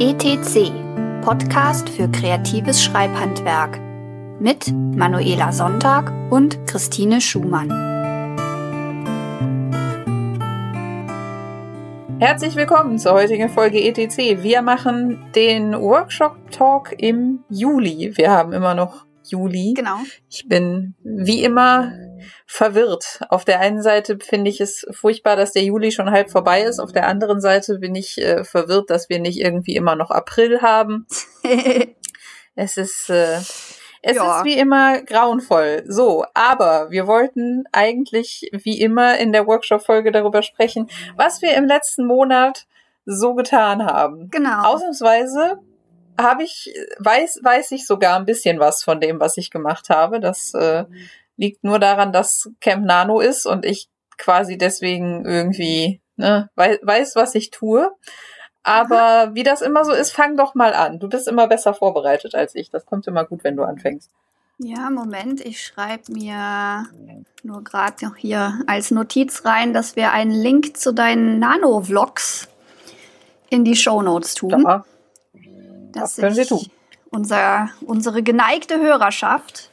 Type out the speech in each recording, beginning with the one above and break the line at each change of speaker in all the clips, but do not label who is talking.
ETC, Podcast für kreatives Schreibhandwerk mit Manuela Sonntag und Christine Schumann.
Herzlich willkommen zur heutigen Folge ETC. Wir machen den Workshop Talk im Juli. Wir haben immer noch Juli.
Genau.
Ich bin wie immer verwirrt. Auf der einen Seite finde ich es furchtbar, dass der Juli schon halb vorbei ist. Auf der anderen Seite bin ich äh, verwirrt, dass wir nicht irgendwie immer noch April haben. es ist, äh, es ja. ist wie immer grauenvoll. So, aber wir wollten eigentlich wie immer in der Workshop-Folge darüber sprechen, was wir im letzten Monat so getan haben.
Genau.
Ausnahmsweise habe ich, weiß, weiß ich sogar ein bisschen was von dem, was ich gemacht habe. Das äh, liegt nur daran, dass Camp Nano ist und ich quasi deswegen irgendwie ne, weiß, weiß was ich tue. Aber wie das immer so ist, fang doch mal an. Du bist immer besser vorbereitet als ich. Das kommt immer gut, wenn du anfängst.
Ja, Moment, ich schreibe mir nur gerade noch hier als Notiz rein, dass wir einen Link zu deinen Nano-Vlogs in die Show Notes tun.
Ja, das können wir tun.
Unser, unsere geneigte Hörerschaft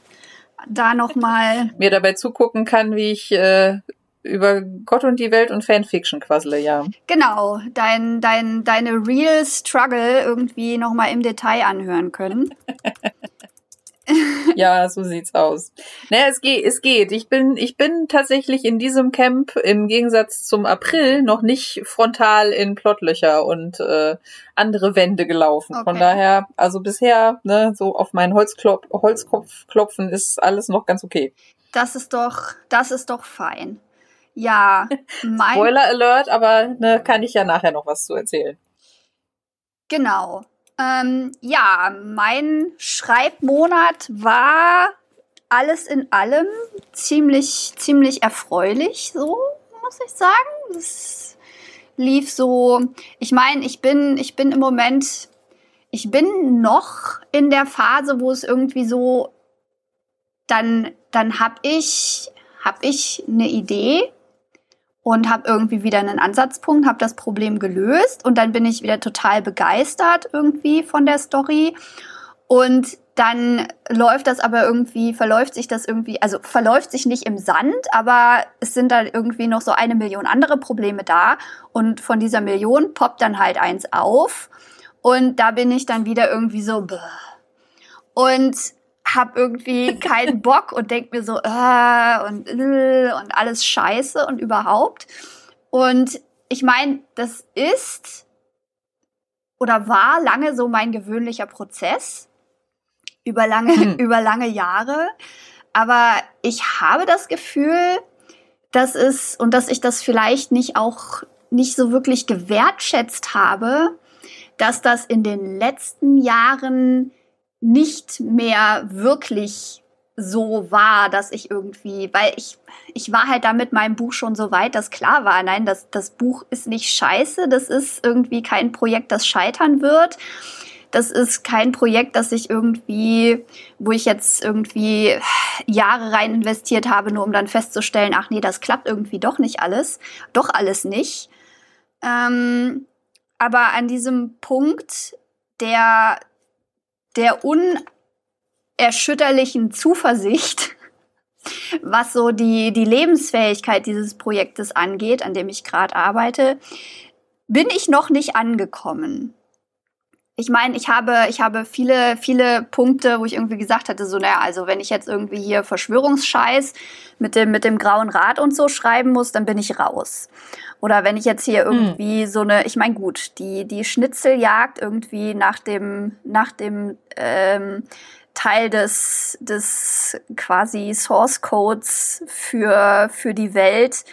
da nochmal.
Mir dabei zugucken kann, wie ich äh, über Gott und die Welt und Fanfiction quassle, ja.
Genau, dein, dein, deine Real Struggle irgendwie nochmal im Detail anhören können.
ja, so sieht's aus. Naja, es geht, es geht. Ich bin, ich bin tatsächlich in diesem Camp im Gegensatz zum April noch nicht frontal in Plottlöcher und äh, andere Wände gelaufen. Okay. Von daher, also bisher, ne, so auf meinen Holzklop Holzkopf klopfen ist alles noch ganz okay.
Das ist doch, das ist doch fein. Ja,
mein Spoiler Alert, aber ne, kann ich ja nachher noch was zu erzählen.
Genau. Ähm, ja, mein Schreibmonat war alles in allem ziemlich, ziemlich erfreulich, so muss ich sagen. Es lief so. Ich meine, ich bin, ich bin im Moment, ich bin noch in der Phase, wo es irgendwie so, dann, dann habe ich, hab ich eine Idee und habe irgendwie wieder einen Ansatzpunkt, habe das Problem gelöst und dann bin ich wieder total begeistert irgendwie von der Story und dann läuft das aber irgendwie, verläuft sich das irgendwie, also verläuft sich nicht im Sand, aber es sind da irgendwie noch so eine Million andere Probleme da und von dieser Million poppt dann halt eins auf und da bin ich dann wieder irgendwie so bäh. und habe irgendwie keinen Bock und denk mir so, äh, und, äh, und alles scheiße und überhaupt. Und ich meine, das ist oder war lange so mein gewöhnlicher Prozess über lange, hm. über lange Jahre. Aber ich habe das Gefühl, dass es und dass ich das vielleicht nicht auch nicht so wirklich gewertschätzt habe, dass das in den letzten Jahren nicht mehr wirklich so war, dass ich irgendwie, weil ich, ich war halt da mit meinem Buch schon so weit, dass klar war, nein, das, das Buch ist nicht scheiße, das ist irgendwie kein Projekt, das scheitern wird. Das ist kein Projekt, das ich irgendwie, wo ich jetzt irgendwie Jahre rein investiert habe, nur um dann festzustellen, ach nee, das klappt irgendwie doch nicht alles. Doch alles nicht. Ähm, aber an diesem Punkt, der der unerschütterlichen Zuversicht, was so die, die Lebensfähigkeit dieses Projektes angeht, an dem ich gerade arbeite, bin ich noch nicht angekommen. Ich meine, ich habe, ich habe viele, viele Punkte, wo ich irgendwie gesagt hatte, so, naja, also wenn ich jetzt irgendwie hier Verschwörungsscheiß mit dem, mit dem grauen Rad und so schreiben muss, dann bin ich raus. Oder wenn ich jetzt hier hm. irgendwie hm. so eine, ich meine, gut, die, die Schnitzeljagd irgendwie nach dem, nach dem ähm, Teil des, des quasi Source Codes für, für die Welt,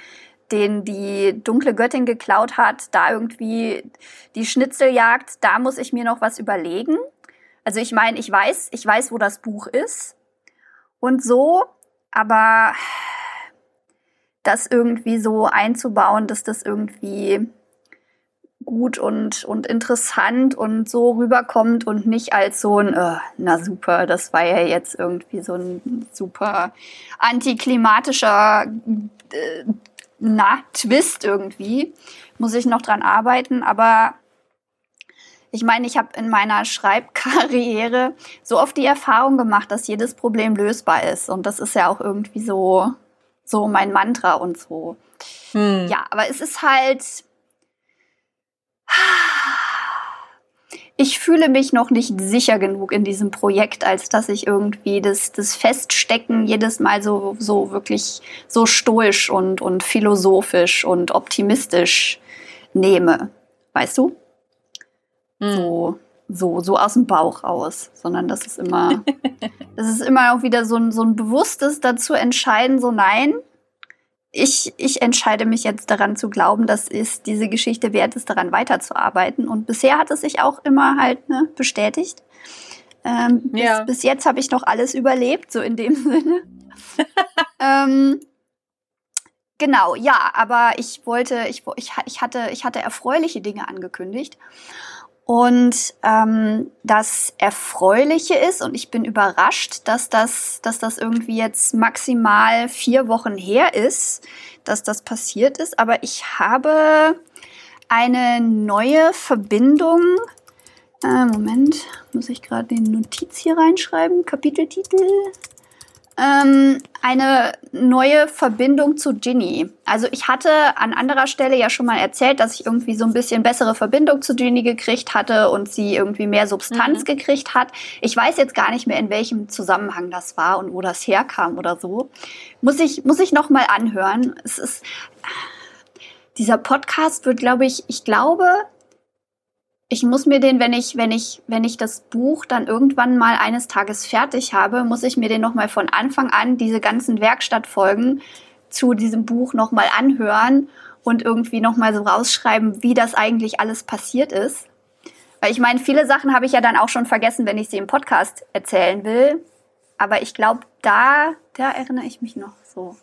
den die dunkle Göttin geklaut hat, da irgendwie die Schnitzeljagd, da muss ich mir noch was überlegen. Also ich meine, ich weiß, ich weiß, wo das Buch ist und so, aber das irgendwie so einzubauen, dass das irgendwie gut und, und interessant und so rüberkommt und nicht als so ein, äh, na super, das war ja jetzt irgendwie so ein super antiklimatischer äh, na, Twist irgendwie. Muss ich noch dran arbeiten, aber Ich meine, ich habe in meiner Schreibkarriere so oft die Erfahrung gemacht, dass jedes Problem lösbar ist. Und das ist ja auch irgendwie so, so mein Mantra und so. Hm. Ja, aber es ist halt. Ich fühle mich noch nicht sicher genug in diesem Projekt, als dass ich irgendwie das, das Feststecken jedes Mal so, so wirklich so stoisch und, und philosophisch und optimistisch nehme. Weißt du? Hm. So, so, so aus dem Bauch raus, sondern das ist immer, das ist immer auch wieder so ein, so ein bewusstes dazu entscheiden, so nein, ich, ich entscheide mich jetzt daran zu glauben, dass es diese Geschichte wert ist, daran weiterzuarbeiten. Und bisher hat es sich auch immer halt ne, bestätigt. Ähm, ja. bis, bis, jetzt habe ich noch alles überlebt, so in dem Sinne. ähm, genau, ja, aber ich wollte, ich, ich, ich, hatte, ich hatte erfreuliche Dinge angekündigt. Und ähm, das Erfreuliche ist, und ich bin überrascht, dass das, dass das irgendwie jetzt maximal vier Wochen her ist, dass das passiert ist, aber ich habe eine neue Verbindung. Äh, Moment, muss ich gerade den Notiz hier reinschreiben? Kapiteltitel ähm, eine neue Verbindung zu Ginny. Also ich hatte an anderer Stelle ja schon mal erzählt, dass ich irgendwie so ein bisschen bessere Verbindung zu Ginny gekriegt hatte und sie irgendwie mehr Substanz mhm. gekriegt hat. Ich weiß jetzt gar nicht mehr, in welchem Zusammenhang das war und wo das herkam oder so. Muss ich, muss ich noch mal anhören. Es ist, dieser Podcast wird, glaube ich, ich glaube, ich muss mir den, wenn ich, wenn ich, wenn ich das Buch dann irgendwann mal eines Tages fertig habe, muss ich mir den nochmal von Anfang an, diese ganzen Werkstattfolgen zu diesem Buch nochmal anhören und irgendwie nochmal so rausschreiben, wie das eigentlich alles passiert ist. Weil ich meine, viele Sachen habe ich ja dann auch schon vergessen, wenn ich sie im Podcast erzählen will. Aber ich glaube, da, da erinnere ich mich noch so.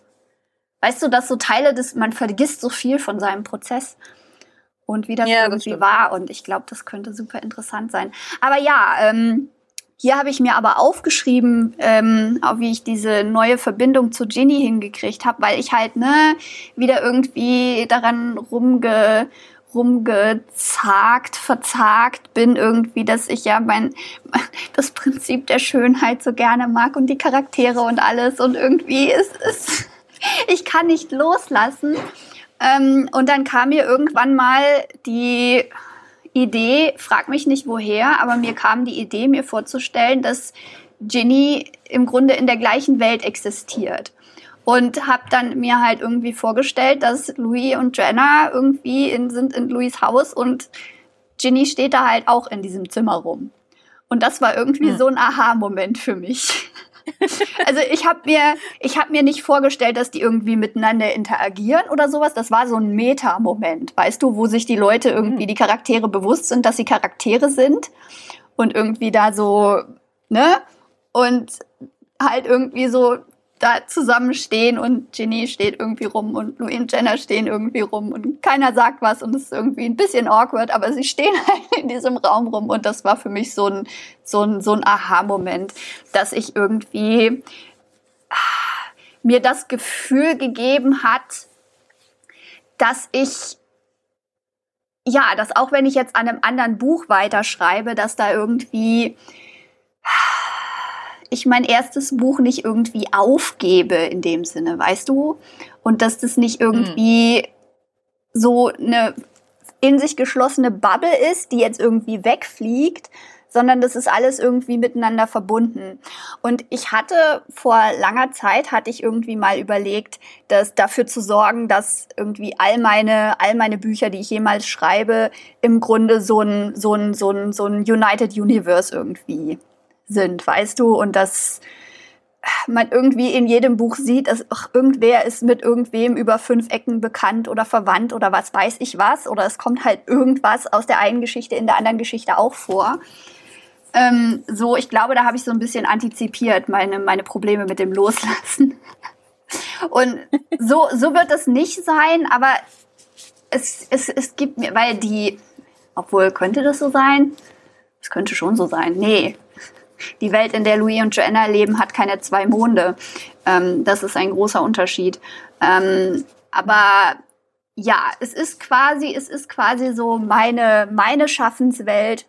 Weißt du, dass so Teile des, man vergisst so viel von seinem Prozess und wie das ja, irgendwie das war. Und ich glaube, das könnte super interessant sein. Aber ja, ähm, hier habe ich mir aber aufgeschrieben, ähm, auch wie ich diese neue Verbindung zu Ginny hingekriegt habe, weil ich halt ne wieder irgendwie daran rumge rumgezagt, verzagt bin irgendwie, dass ich ja mein das Prinzip der Schönheit so gerne mag und die Charaktere und alles und irgendwie ist es ich kann nicht loslassen ähm, und dann kam mir irgendwann mal die Idee, frag mich nicht woher, aber mir kam die Idee, mir vorzustellen, dass Ginny im Grunde in der gleichen Welt existiert. Und habe dann mir halt irgendwie vorgestellt, dass Louis und Jenna irgendwie in, sind in Louis Haus und Ginny steht da halt auch in diesem Zimmer rum. Und das war irgendwie hm. so ein Aha-Moment für mich. Also ich habe mir, ich habe mir nicht vorgestellt, dass die irgendwie miteinander interagieren oder sowas. Das war so ein Meta-Moment, weißt du, wo sich die Leute irgendwie, hm. die Charaktere bewusst sind, dass sie Charaktere sind und irgendwie da so, ne? Und halt irgendwie so da zusammenstehen und Ginny steht irgendwie rum und Louis und Jenna stehen irgendwie rum und keiner sagt was und es ist irgendwie ein bisschen awkward, aber sie stehen halt in diesem Raum rum und das war für mich so ein, so ein, so ein Aha-Moment, dass ich irgendwie ah, mir das Gefühl gegeben hat, dass ich ja, dass auch wenn ich jetzt an einem anderen Buch weiterschreibe, dass da irgendwie ich mein erstes Buch nicht irgendwie aufgebe in dem Sinne, weißt du? Und dass das nicht irgendwie mhm. so eine in sich geschlossene Bubble ist, die jetzt irgendwie wegfliegt, sondern das ist alles irgendwie miteinander verbunden. Und ich hatte vor langer Zeit, hatte ich irgendwie mal überlegt, dass dafür zu sorgen, dass irgendwie all meine, all meine Bücher, die ich jemals schreibe, im Grunde so ein, so ein, so ein, so ein United Universe irgendwie sind, weißt du, und dass man irgendwie in jedem Buch sieht, dass ach, irgendwer ist mit irgendwem über fünf Ecken bekannt oder verwandt oder was weiß ich was, oder es kommt halt irgendwas aus der einen Geschichte in der anderen Geschichte auch vor. Ähm, so, ich glaube, da habe ich so ein bisschen antizipiert, meine, meine Probleme mit dem Loslassen. Und so, so wird es nicht sein, aber es, es, es gibt mir, weil die, obwohl könnte das so sein? Es könnte schon so sein. Nee, die Welt, in der Louis und Joanna leben, hat keine zwei Monde. Ähm, das ist ein großer Unterschied. Ähm, aber ja, es ist quasi, es ist quasi so meine, meine Schaffenswelt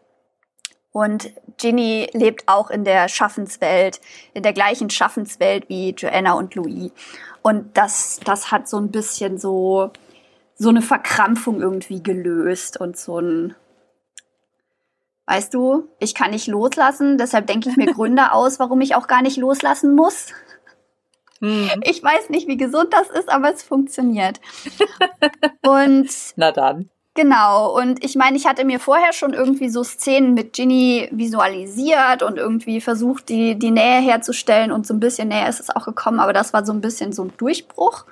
Und Ginny lebt auch in der Schaffenswelt, in der gleichen Schaffenswelt wie Joanna und Louis. Und das, das hat so ein bisschen so, so eine Verkrampfung irgendwie gelöst und so ein, weißt du, ich kann nicht loslassen, deshalb denke ich mir Gründe aus, warum ich auch gar nicht loslassen muss. Hm. Ich weiß nicht, wie gesund das ist, aber es funktioniert. Und
na dann.
Genau, und ich meine, ich hatte mir vorher schon irgendwie so Szenen mit Ginny visualisiert und irgendwie versucht, die, die Nähe herzustellen und so ein bisschen näher ist es auch gekommen, aber das war so ein bisschen so ein Durchbruch,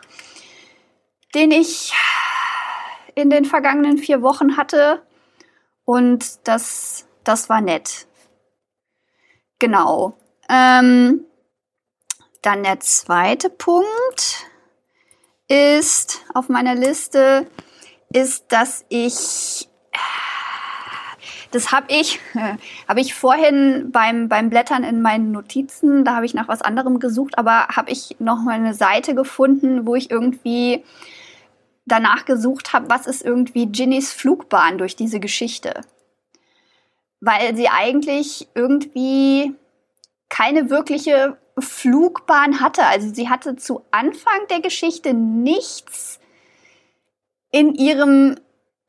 den ich in den vergangenen vier Wochen hatte und das, das war nett. Genau. Ähm, dann der zweite Punkt ist auf meiner Liste, ist, dass ich das habe ich, habe ich vorhin beim, beim Blättern in meinen Notizen, da habe ich nach was anderem gesucht, aber habe ich noch mal eine Seite gefunden, wo ich irgendwie danach gesucht habe, was ist irgendwie Ginnys Flugbahn durch diese Geschichte. Weil sie eigentlich irgendwie keine wirkliche Flugbahn hatte. Also sie hatte zu Anfang der Geschichte nichts in ihrem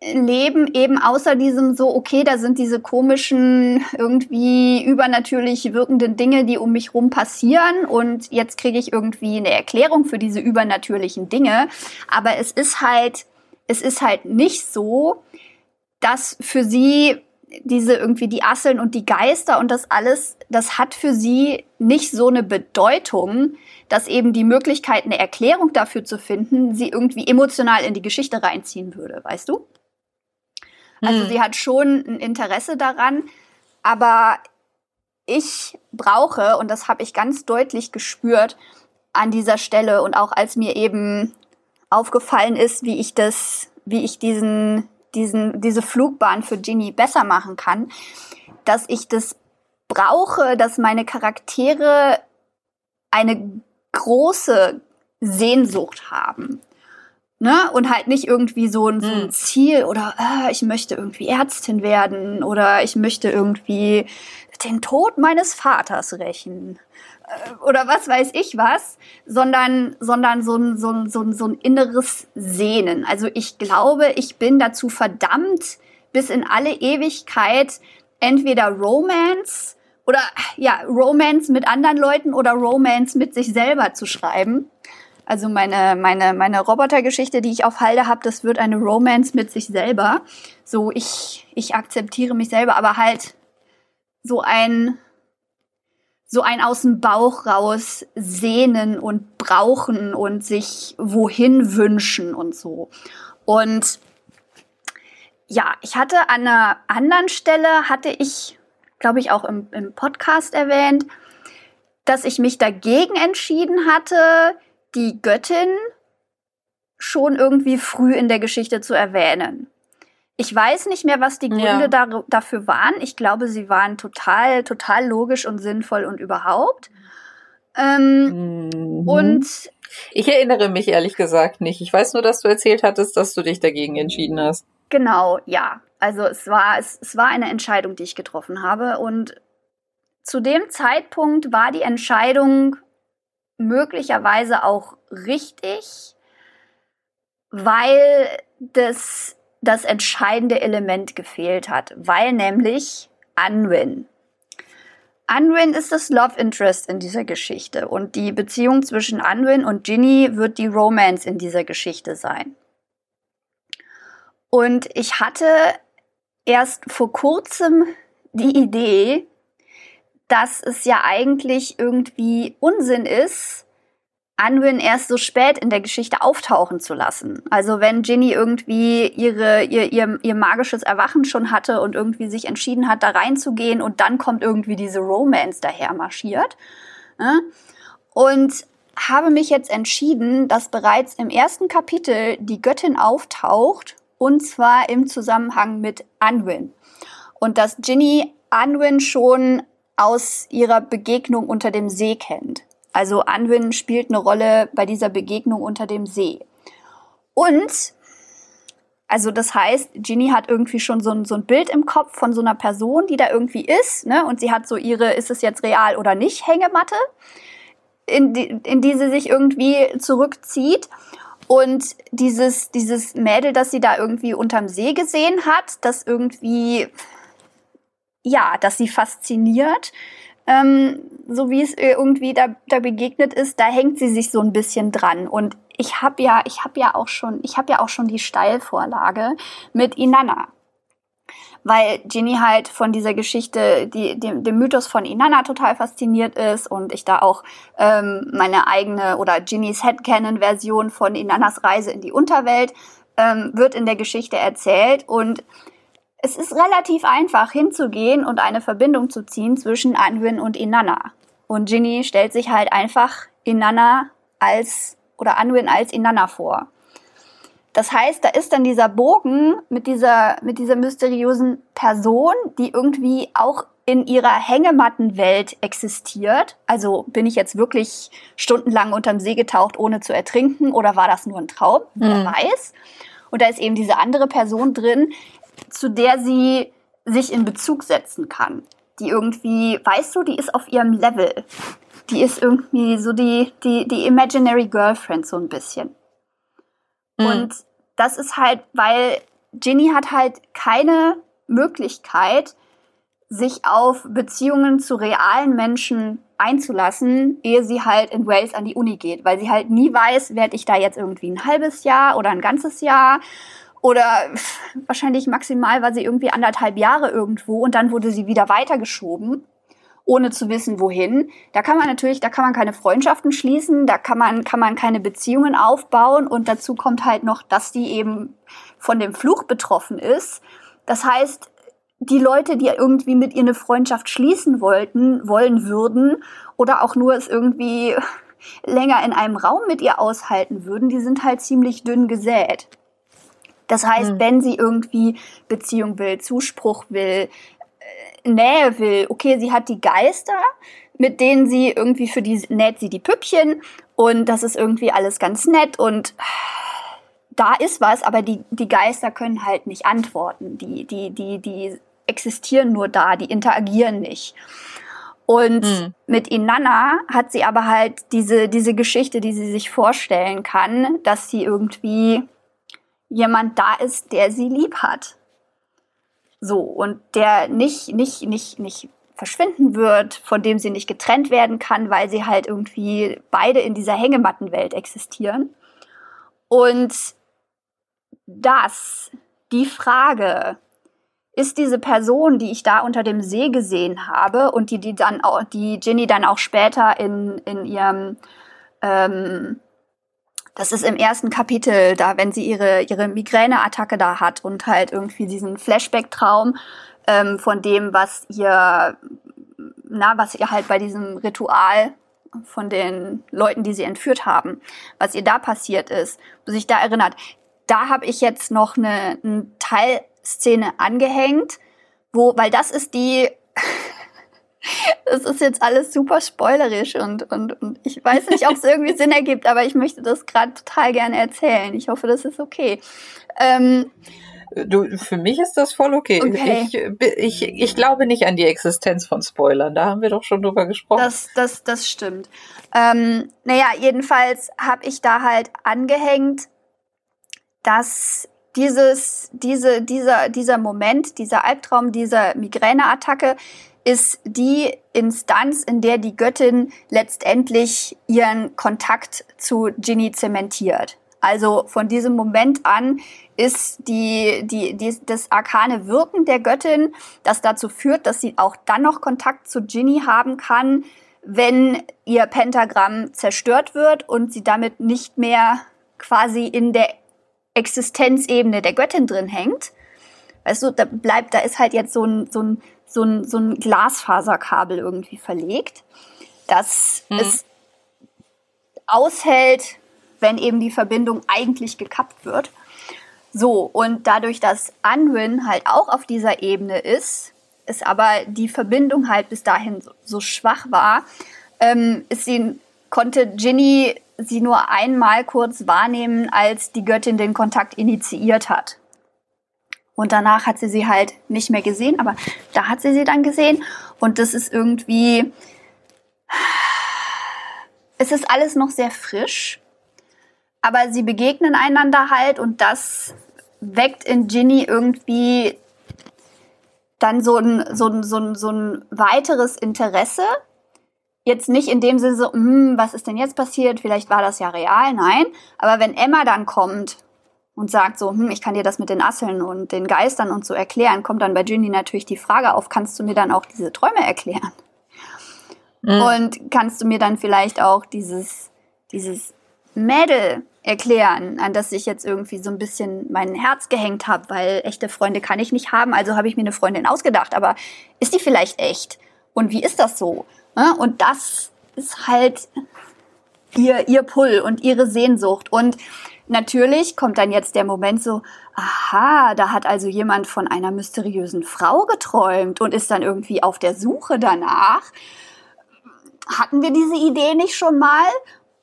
Leben eben außer diesem so, okay, da sind diese komischen, irgendwie übernatürlich wirkenden Dinge, die um mich rum passieren und jetzt kriege ich irgendwie eine Erklärung für diese übernatürlichen Dinge. Aber es ist halt, es ist halt nicht so, dass für sie diese irgendwie die Asseln und die Geister und das alles, das hat für sie nicht so eine Bedeutung, dass eben die Möglichkeit, eine Erklärung dafür zu finden, sie irgendwie emotional in die Geschichte reinziehen würde, weißt du? Also hm. sie hat schon ein Interesse daran, aber ich brauche, und das habe ich ganz deutlich gespürt an dieser Stelle und auch als mir eben aufgefallen ist, wie ich das, wie ich diesen diesen, diese Flugbahn für Ginny besser machen kann, dass ich das brauche, dass meine Charaktere eine große Sehnsucht haben. Ne? Und halt nicht irgendwie so ein, so ein hm. Ziel oder äh, ich möchte irgendwie Ärztin werden oder ich möchte irgendwie den Tod meines Vaters rächen oder was weiß ich was, sondern, sondern so ein, so, ein, so, ein, so ein inneres Sehnen. Also ich glaube, ich bin dazu verdammt, bis in alle Ewigkeit entweder Romance oder ja, Romance mit anderen Leuten oder Romance mit sich selber zu schreiben. Also meine, meine, meine Robotergeschichte, die ich auf Halde habe, das wird eine Romance mit sich selber. So, ich, ich akzeptiere mich selber, aber halt so ein, so ein aus dem Bauch raus sehnen und brauchen und sich wohin wünschen und so. Und ja, ich hatte an einer anderen Stelle, hatte ich, glaube ich, auch im, im Podcast erwähnt, dass ich mich dagegen entschieden hatte, die Göttin schon irgendwie früh in der Geschichte zu erwähnen. Ich weiß nicht mehr, was die Gründe ja. da, dafür waren. Ich glaube, sie waren total, total logisch und sinnvoll und überhaupt. Ähm, mhm. Und
ich erinnere mich ehrlich gesagt nicht. Ich weiß nur, dass du erzählt hattest, dass du dich dagegen entschieden hast.
Genau, ja. Also es war, es, es war eine Entscheidung, die ich getroffen habe. Und zu dem Zeitpunkt war die Entscheidung möglicherweise auch richtig, weil das das entscheidende Element gefehlt hat, weil nämlich Unwin. Unwin ist das Love Interest in dieser Geschichte und die Beziehung zwischen Unwin und Ginny wird die Romance in dieser Geschichte sein. Und ich hatte erst vor kurzem die Idee, dass es ja eigentlich irgendwie Unsinn ist, Anwin erst so spät in der Geschichte auftauchen zu lassen. Also wenn Ginny irgendwie ihre, ihr, ihr, ihr magisches Erwachen schon hatte und irgendwie sich entschieden hat, da reinzugehen und dann kommt irgendwie diese Romance daher marschiert. Ne? Und habe mich jetzt entschieden, dass bereits im ersten Kapitel die Göttin auftaucht und zwar im Zusammenhang mit Anwin. Und dass Ginny Anwin schon aus ihrer Begegnung unter dem See kennt. Also Anwin spielt eine Rolle bei dieser Begegnung unter dem See. Und Also das heißt, Ginny hat irgendwie schon so ein, so ein Bild im Kopf von so einer Person, die da irgendwie ist, ne? Und sie hat so ihre, ist es jetzt real oder nicht, Hängematte, in die, in die sie sich irgendwie zurückzieht. Und dieses, dieses Mädel, das sie da irgendwie unterm See gesehen hat, das irgendwie, ja, das sie fasziniert, ähm, so wie es irgendwie da, da begegnet ist, da hängt sie sich so ein bisschen dran. Und ich habe ja, ich habe ja auch schon, ich habe ja auch schon die Steilvorlage mit Inanna. Weil Ginny halt von dieser Geschichte, die, dem, dem Mythos von Inanna total fasziniert ist und ich da auch ähm, meine eigene oder Ginnys Headcanon-Version von Inannas Reise in die Unterwelt ähm, wird in der Geschichte erzählt und es ist relativ einfach hinzugehen und eine Verbindung zu ziehen zwischen Anwin und Inanna. Und Ginny stellt sich halt einfach Inanna als oder Anwin als Inanna vor. Das heißt, da ist dann dieser Bogen mit dieser, mit dieser mysteriösen Person, die irgendwie auch in ihrer Hängemattenwelt existiert. Also bin ich jetzt wirklich stundenlang unterm See getaucht, ohne zu ertrinken, oder war das nur ein Traum? Mhm. Wer weiß. Und da ist eben diese andere Person drin, zu der sie sich in Bezug setzen kann. Die irgendwie, weißt du, die ist auf ihrem Level die ist irgendwie so die, die, die Imaginary Girlfriend so ein bisschen. Mhm. Und das ist halt, weil Ginny hat halt keine Möglichkeit, sich auf Beziehungen zu realen Menschen einzulassen, ehe sie halt in Wales an die Uni geht, weil sie halt nie weiß, werde ich da jetzt irgendwie ein halbes Jahr oder ein ganzes Jahr oder wahrscheinlich maximal war sie irgendwie anderthalb Jahre irgendwo und dann wurde sie wieder weitergeschoben ohne zu wissen, wohin. Da kann man natürlich, da kann man keine Freundschaften schließen, da kann man, kann man keine Beziehungen aufbauen und dazu kommt halt noch, dass die eben von dem Fluch betroffen ist. Das heißt, die Leute, die irgendwie mit ihr eine Freundschaft schließen wollten, wollen würden oder auch nur es irgendwie länger in einem Raum mit ihr aushalten würden, die sind halt ziemlich dünn gesät. Das heißt, mhm. wenn sie irgendwie Beziehung will, Zuspruch will, Nähe will. Okay, sie hat die Geister, mit denen sie irgendwie für die näht sie die Püppchen und das ist irgendwie alles ganz nett und da ist was, aber die, die Geister können halt nicht antworten. Die, die, die, die existieren nur da, die interagieren nicht. Und mhm. mit Inanna hat sie aber halt diese, diese Geschichte, die sie sich vorstellen kann, dass sie irgendwie jemand da ist, der sie lieb hat. So, und der nicht, nicht, nicht, nicht verschwinden wird, von dem sie nicht getrennt werden kann, weil sie halt irgendwie beide in dieser Hängemattenwelt existieren. Und das, die Frage, ist diese Person, die ich da unter dem See gesehen habe und die, die dann auch, die Ginny dann auch später in, in ihrem ähm, das ist im ersten Kapitel, da wenn sie ihre, ihre Migräneattacke da hat und halt irgendwie diesen Flashback-Traum ähm, von dem, was ihr, na, was ihr halt bei diesem Ritual von den Leuten, die sie entführt haben, was ihr da passiert ist, sich da erinnert. Da habe ich jetzt noch eine, eine Teilszene angehängt, wo, weil das ist die es ist jetzt alles super spoilerisch und, und, und ich weiß nicht, ob es irgendwie Sinn ergibt, aber ich möchte das gerade total gerne erzählen. Ich hoffe, das ist okay. Ähm,
Du, für mich ist das voll okay. okay. Ich, ich, ich glaube nicht an die Existenz von Spoilern. Da haben wir doch schon drüber gesprochen.
Das, das, das stimmt. Ähm, naja, jedenfalls habe ich da halt angehängt, dass dieses, diese, dieser, dieser Moment, dieser Albtraum, dieser Migräneattacke ist die Instanz, in der die Göttin letztendlich ihren Kontakt zu Ginny zementiert. Also von diesem Moment an ist die, die, die, das arkane Wirken der Göttin, das dazu führt, dass sie auch dann noch Kontakt zu Ginny haben kann, wenn ihr Pentagramm zerstört wird und sie damit nicht mehr quasi in der Existenzebene der Göttin drin hängt. Weißt du, da bleibt, da ist halt jetzt so ein, so ein so ein, so ein Glasfaserkabel irgendwie verlegt, dass mhm. es aushält, wenn eben die Verbindung eigentlich gekappt wird. So, und dadurch, dass Unwin halt auch auf dieser Ebene ist, ist aber die Verbindung halt bis dahin so, so schwach war, ähm, ist sie, konnte Ginny sie nur einmal kurz wahrnehmen, als die Göttin den Kontakt initiiert hat. Und danach hat sie sie halt nicht mehr gesehen, aber da hat sie sie dann gesehen. Und das ist irgendwie, es ist alles noch sehr frisch, aber sie begegnen einander halt und das weckt in Ginny irgendwie dann so ein, so ein, so ein, so ein weiteres Interesse. Jetzt nicht in dem Sinne so, hm, was ist denn jetzt passiert? Vielleicht war das ja real, nein. Aber wenn Emma dann kommt und sagt so, hm, ich kann dir das mit den Asseln und den Geistern und so erklären, kommt dann bei Ginny natürlich die Frage auf, kannst du mir dann auch diese Träume erklären? Mhm. Und kannst du mir dann vielleicht auch dieses, dieses Mädel erklären, an das ich jetzt irgendwie so ein bisschen mein Herz gehängt habe, weil echte Freunde kann ich nicht haben, also habe ich mir eine Freundin ausgedacht. Aber ist die vielleicht echt? Und wie ist das so? Und das ist halt ihr, ihr Pull und ihre Sehnsucht. Und natürlich kommt dann jetzt der Moment so, aha, da hat also jemand von einer mysteriösen Frau geträumt und ist dann irgendwie auf der Suche danach. Hatten wir diese Idee nicht schon mal?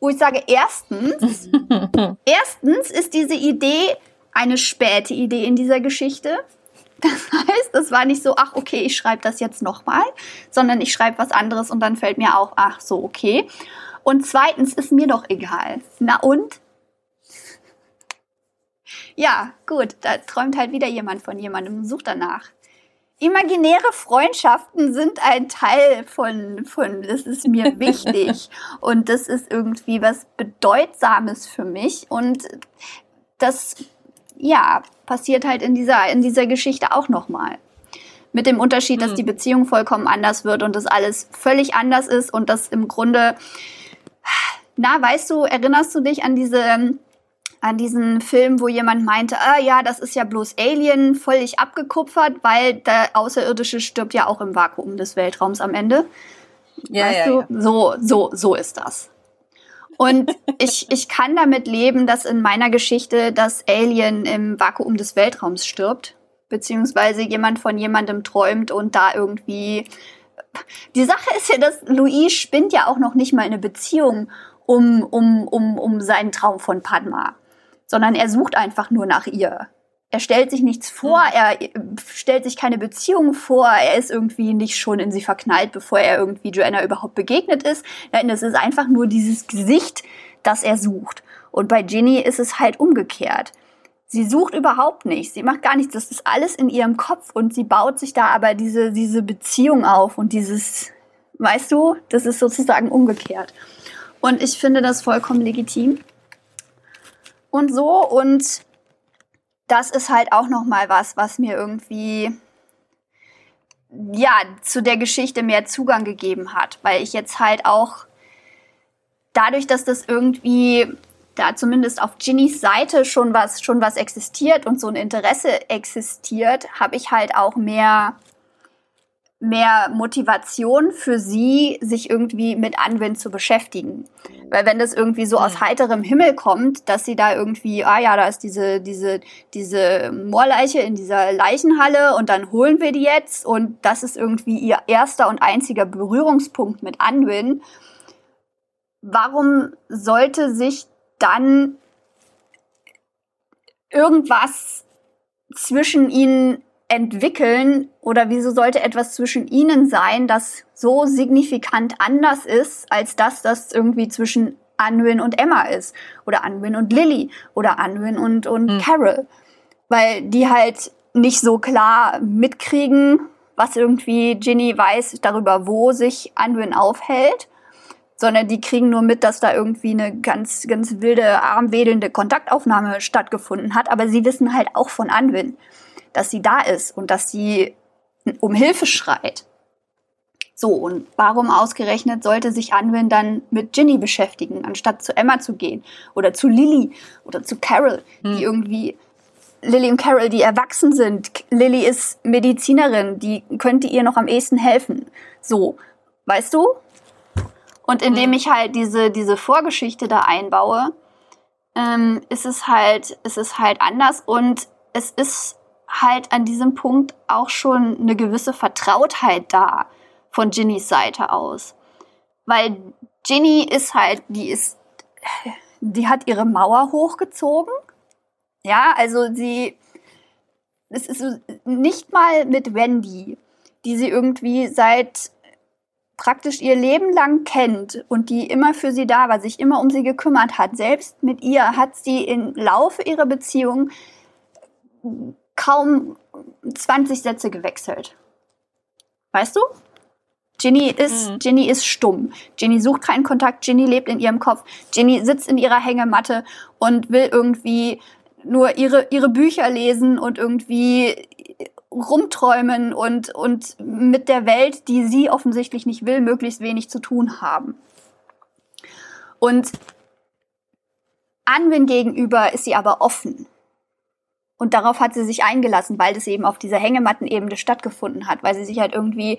wo ich sage, erstens, erstens ist diese Idee eine späte Idee in dieser Geschichte. Das heißt, es war nicht so, ach okay, ich schreibe das jetzt nochmal, sondern ich schreibe was anderes und dann fällt mir auf, ach so, okay. Und zweitens ist mir doch egal. Na und? Ja, gut, da träumt halt wieder jemand von jemandem und sucht danach. Imaginäre Freundschaften sind ein Teil von, von, das ist mir wichtig. und das ist irgendwie was Bedeutsames für mich. Und das, ja, passiert halt in dieser, in dieser Geschichte auch nochmal. Mit dem Unterschied, dass hm. die Beziehung vollkommen anders wird und das alles völlig anders ist und das im Grunde, na, weißt du, erinnerst du dich an diese an diesen Film, wo jemand meinte, ah ja, das ist ja bloß Alien, völlig abgekupfert, weil der Außerirdische stirbt ja auch im Vakuum des Weltraums am Ende. Ja, weißt ja, du? Ja. So, so, so ist das. Und ich, ich kann damit leben, dass in meiner Geschichte das Alien im Vakuum des Weltraums stirbt, beziehungsweise jemand von jemandem träumt und da irgendwie. Die Sache ist ja, dass Louis spinnt ja auch noch nicht mal eine Beziehung um, um, um, um seinen Traum von Padma sondern er sucht einfach nur nach ihr. Er stellt sich nichts vor, mhm. er äh, stellt sich keine Beziehung vor, er ist irgendwie nicht schon in sie verknallt, bevor er irgendwie Joanna überhaupt begegnet ist. Nein, es ist einfach nur dieses Gesicht, das er sucht. Und bei Ginny ist es halt umgekehrt. Sie sucht überhaupt nichts, sie macht gar nichts, das ist alles in ihrem Kopf und sie baut sich da aber diese, diese Beziehung auf und dieses, weißt du, das ist sozusagen umgekehrt. Und ich finde das vollkommen legitim und so. Und das ist halt auch noch mal was, was mir irgendwie ja zu der Geschichte mehr Zugang gegeben hat, weil ich jetzt halt auch dadurch, dass das irgendwie da zumindest auf Ginnys Seite schon was schon was existiert und so ein Interesse existiert, habe ich halt auch mehr mehr Motivation für sie, sich irgendwie mit Anwind zu beschäftigen. Weil wenn das irgendwie so aus mhm. heiterem Himmel kommt, dass sie da irgendwie, ah ja, da ist diese, diese, diese Moorleiche in dieser Leichenhalle und dann holen wir die jetzt und das ist irgendwie ihr erster und einziger Berührungspunkt mit Anwin. Warum sollte sich dann irgendwas zwischen ihnen entwickeln oder wieso sollte etwas zwischen ihnen sein, das so signifikant anders ist als das, das irgendwie zwischen Anwin und Emma ist? Oder Anwin und Lily oder Anwin und, und hm. Carol, weil die halt nicht so klar mitkriegen, was irgendwie Ginny weiß darüber, wo sich Anwin aufhält, sondern die kriegen nur mit, dass da irgendwie eine ganz, ganz wilde, armwedelnde Kontaktaufnahme stattgefunden hat, aber sie wissen halt auch von Anwin dass sie da ist und dass sie um Hilfe schreit. So, und warum ausgerechnet sollte sich Anwin dann mit Ginny beschäftigen, anstatt zu Emma zu gehen oder zu Lily oder zu Carol, hm. die irgendwie Lily und Carol, die erwachsen sind. Lily ist Medizinerin, die könnte ihr noch am ehesten helfen. So, weißt du? Und indem hm. ich halt diese, diese Vorgeschichte da einbaue, ähm, ist es halt, ist es halt anders und es ist halt an diesem Punkt auch schon eine gewisse Vertrautheit da von Ginnys Seite aus. Weil Ginny ist halt, die ist, die hat ihre Mauer hochgezogen. Ja, also sie, es ist nicht mal mit Wendy, die sie irgendwie seit praktisch ihr Leben lang kennt und die immer für sie da war, sich immer um sie gekümmert hat. Selbst mit ihr hat sie im Laufe ihrer Beziehung kaum 20 Sätze gewechselt. Weißt du? Ginny ist, mhm. Ginny ist stumm. Ginny sucht keinen Kontakt. Ginny lebt in ihrem Kopf. Ginny sitzt in ihrer Hängematte und will irgendwie nur ihre, ihre Bücher lesen und irgendwie rumträumen und, und mit der Welt, die sie offensichtlich nicht will, möglichst wenig zu tun haben. Und Anwin gegenüber ist sie aber offen. Und darauf hat sie sich eingelassen, weil das eben auf dieser Hängemattenebene stattgefunden hat, weil sie sich halt irgendwie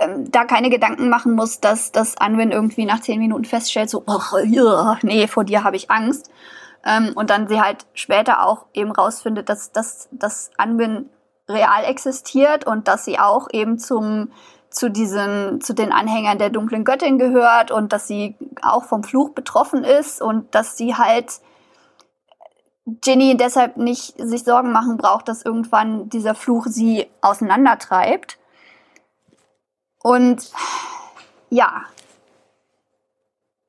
ähm, da keine Gedanken machen muss, dass, dass Anwin irgendwie nach zehn Minuten feststellt, so, ja, nee, vor dir habe ich Angst. Ähm, und dann sie halt später auch eben rausfindet, dass, dass, dass Anwin real existiert und dass sie auch eben zum zu diesen zu den Anhängern der dunklen Göttin gehört und dass sie auch vom Fluch betroffen ist und dass sie halt Ginny deshalb nicht sich Sorgen machen braucht, dass irgendwann dieser Fluch sie auseinandertreibt. Und ja,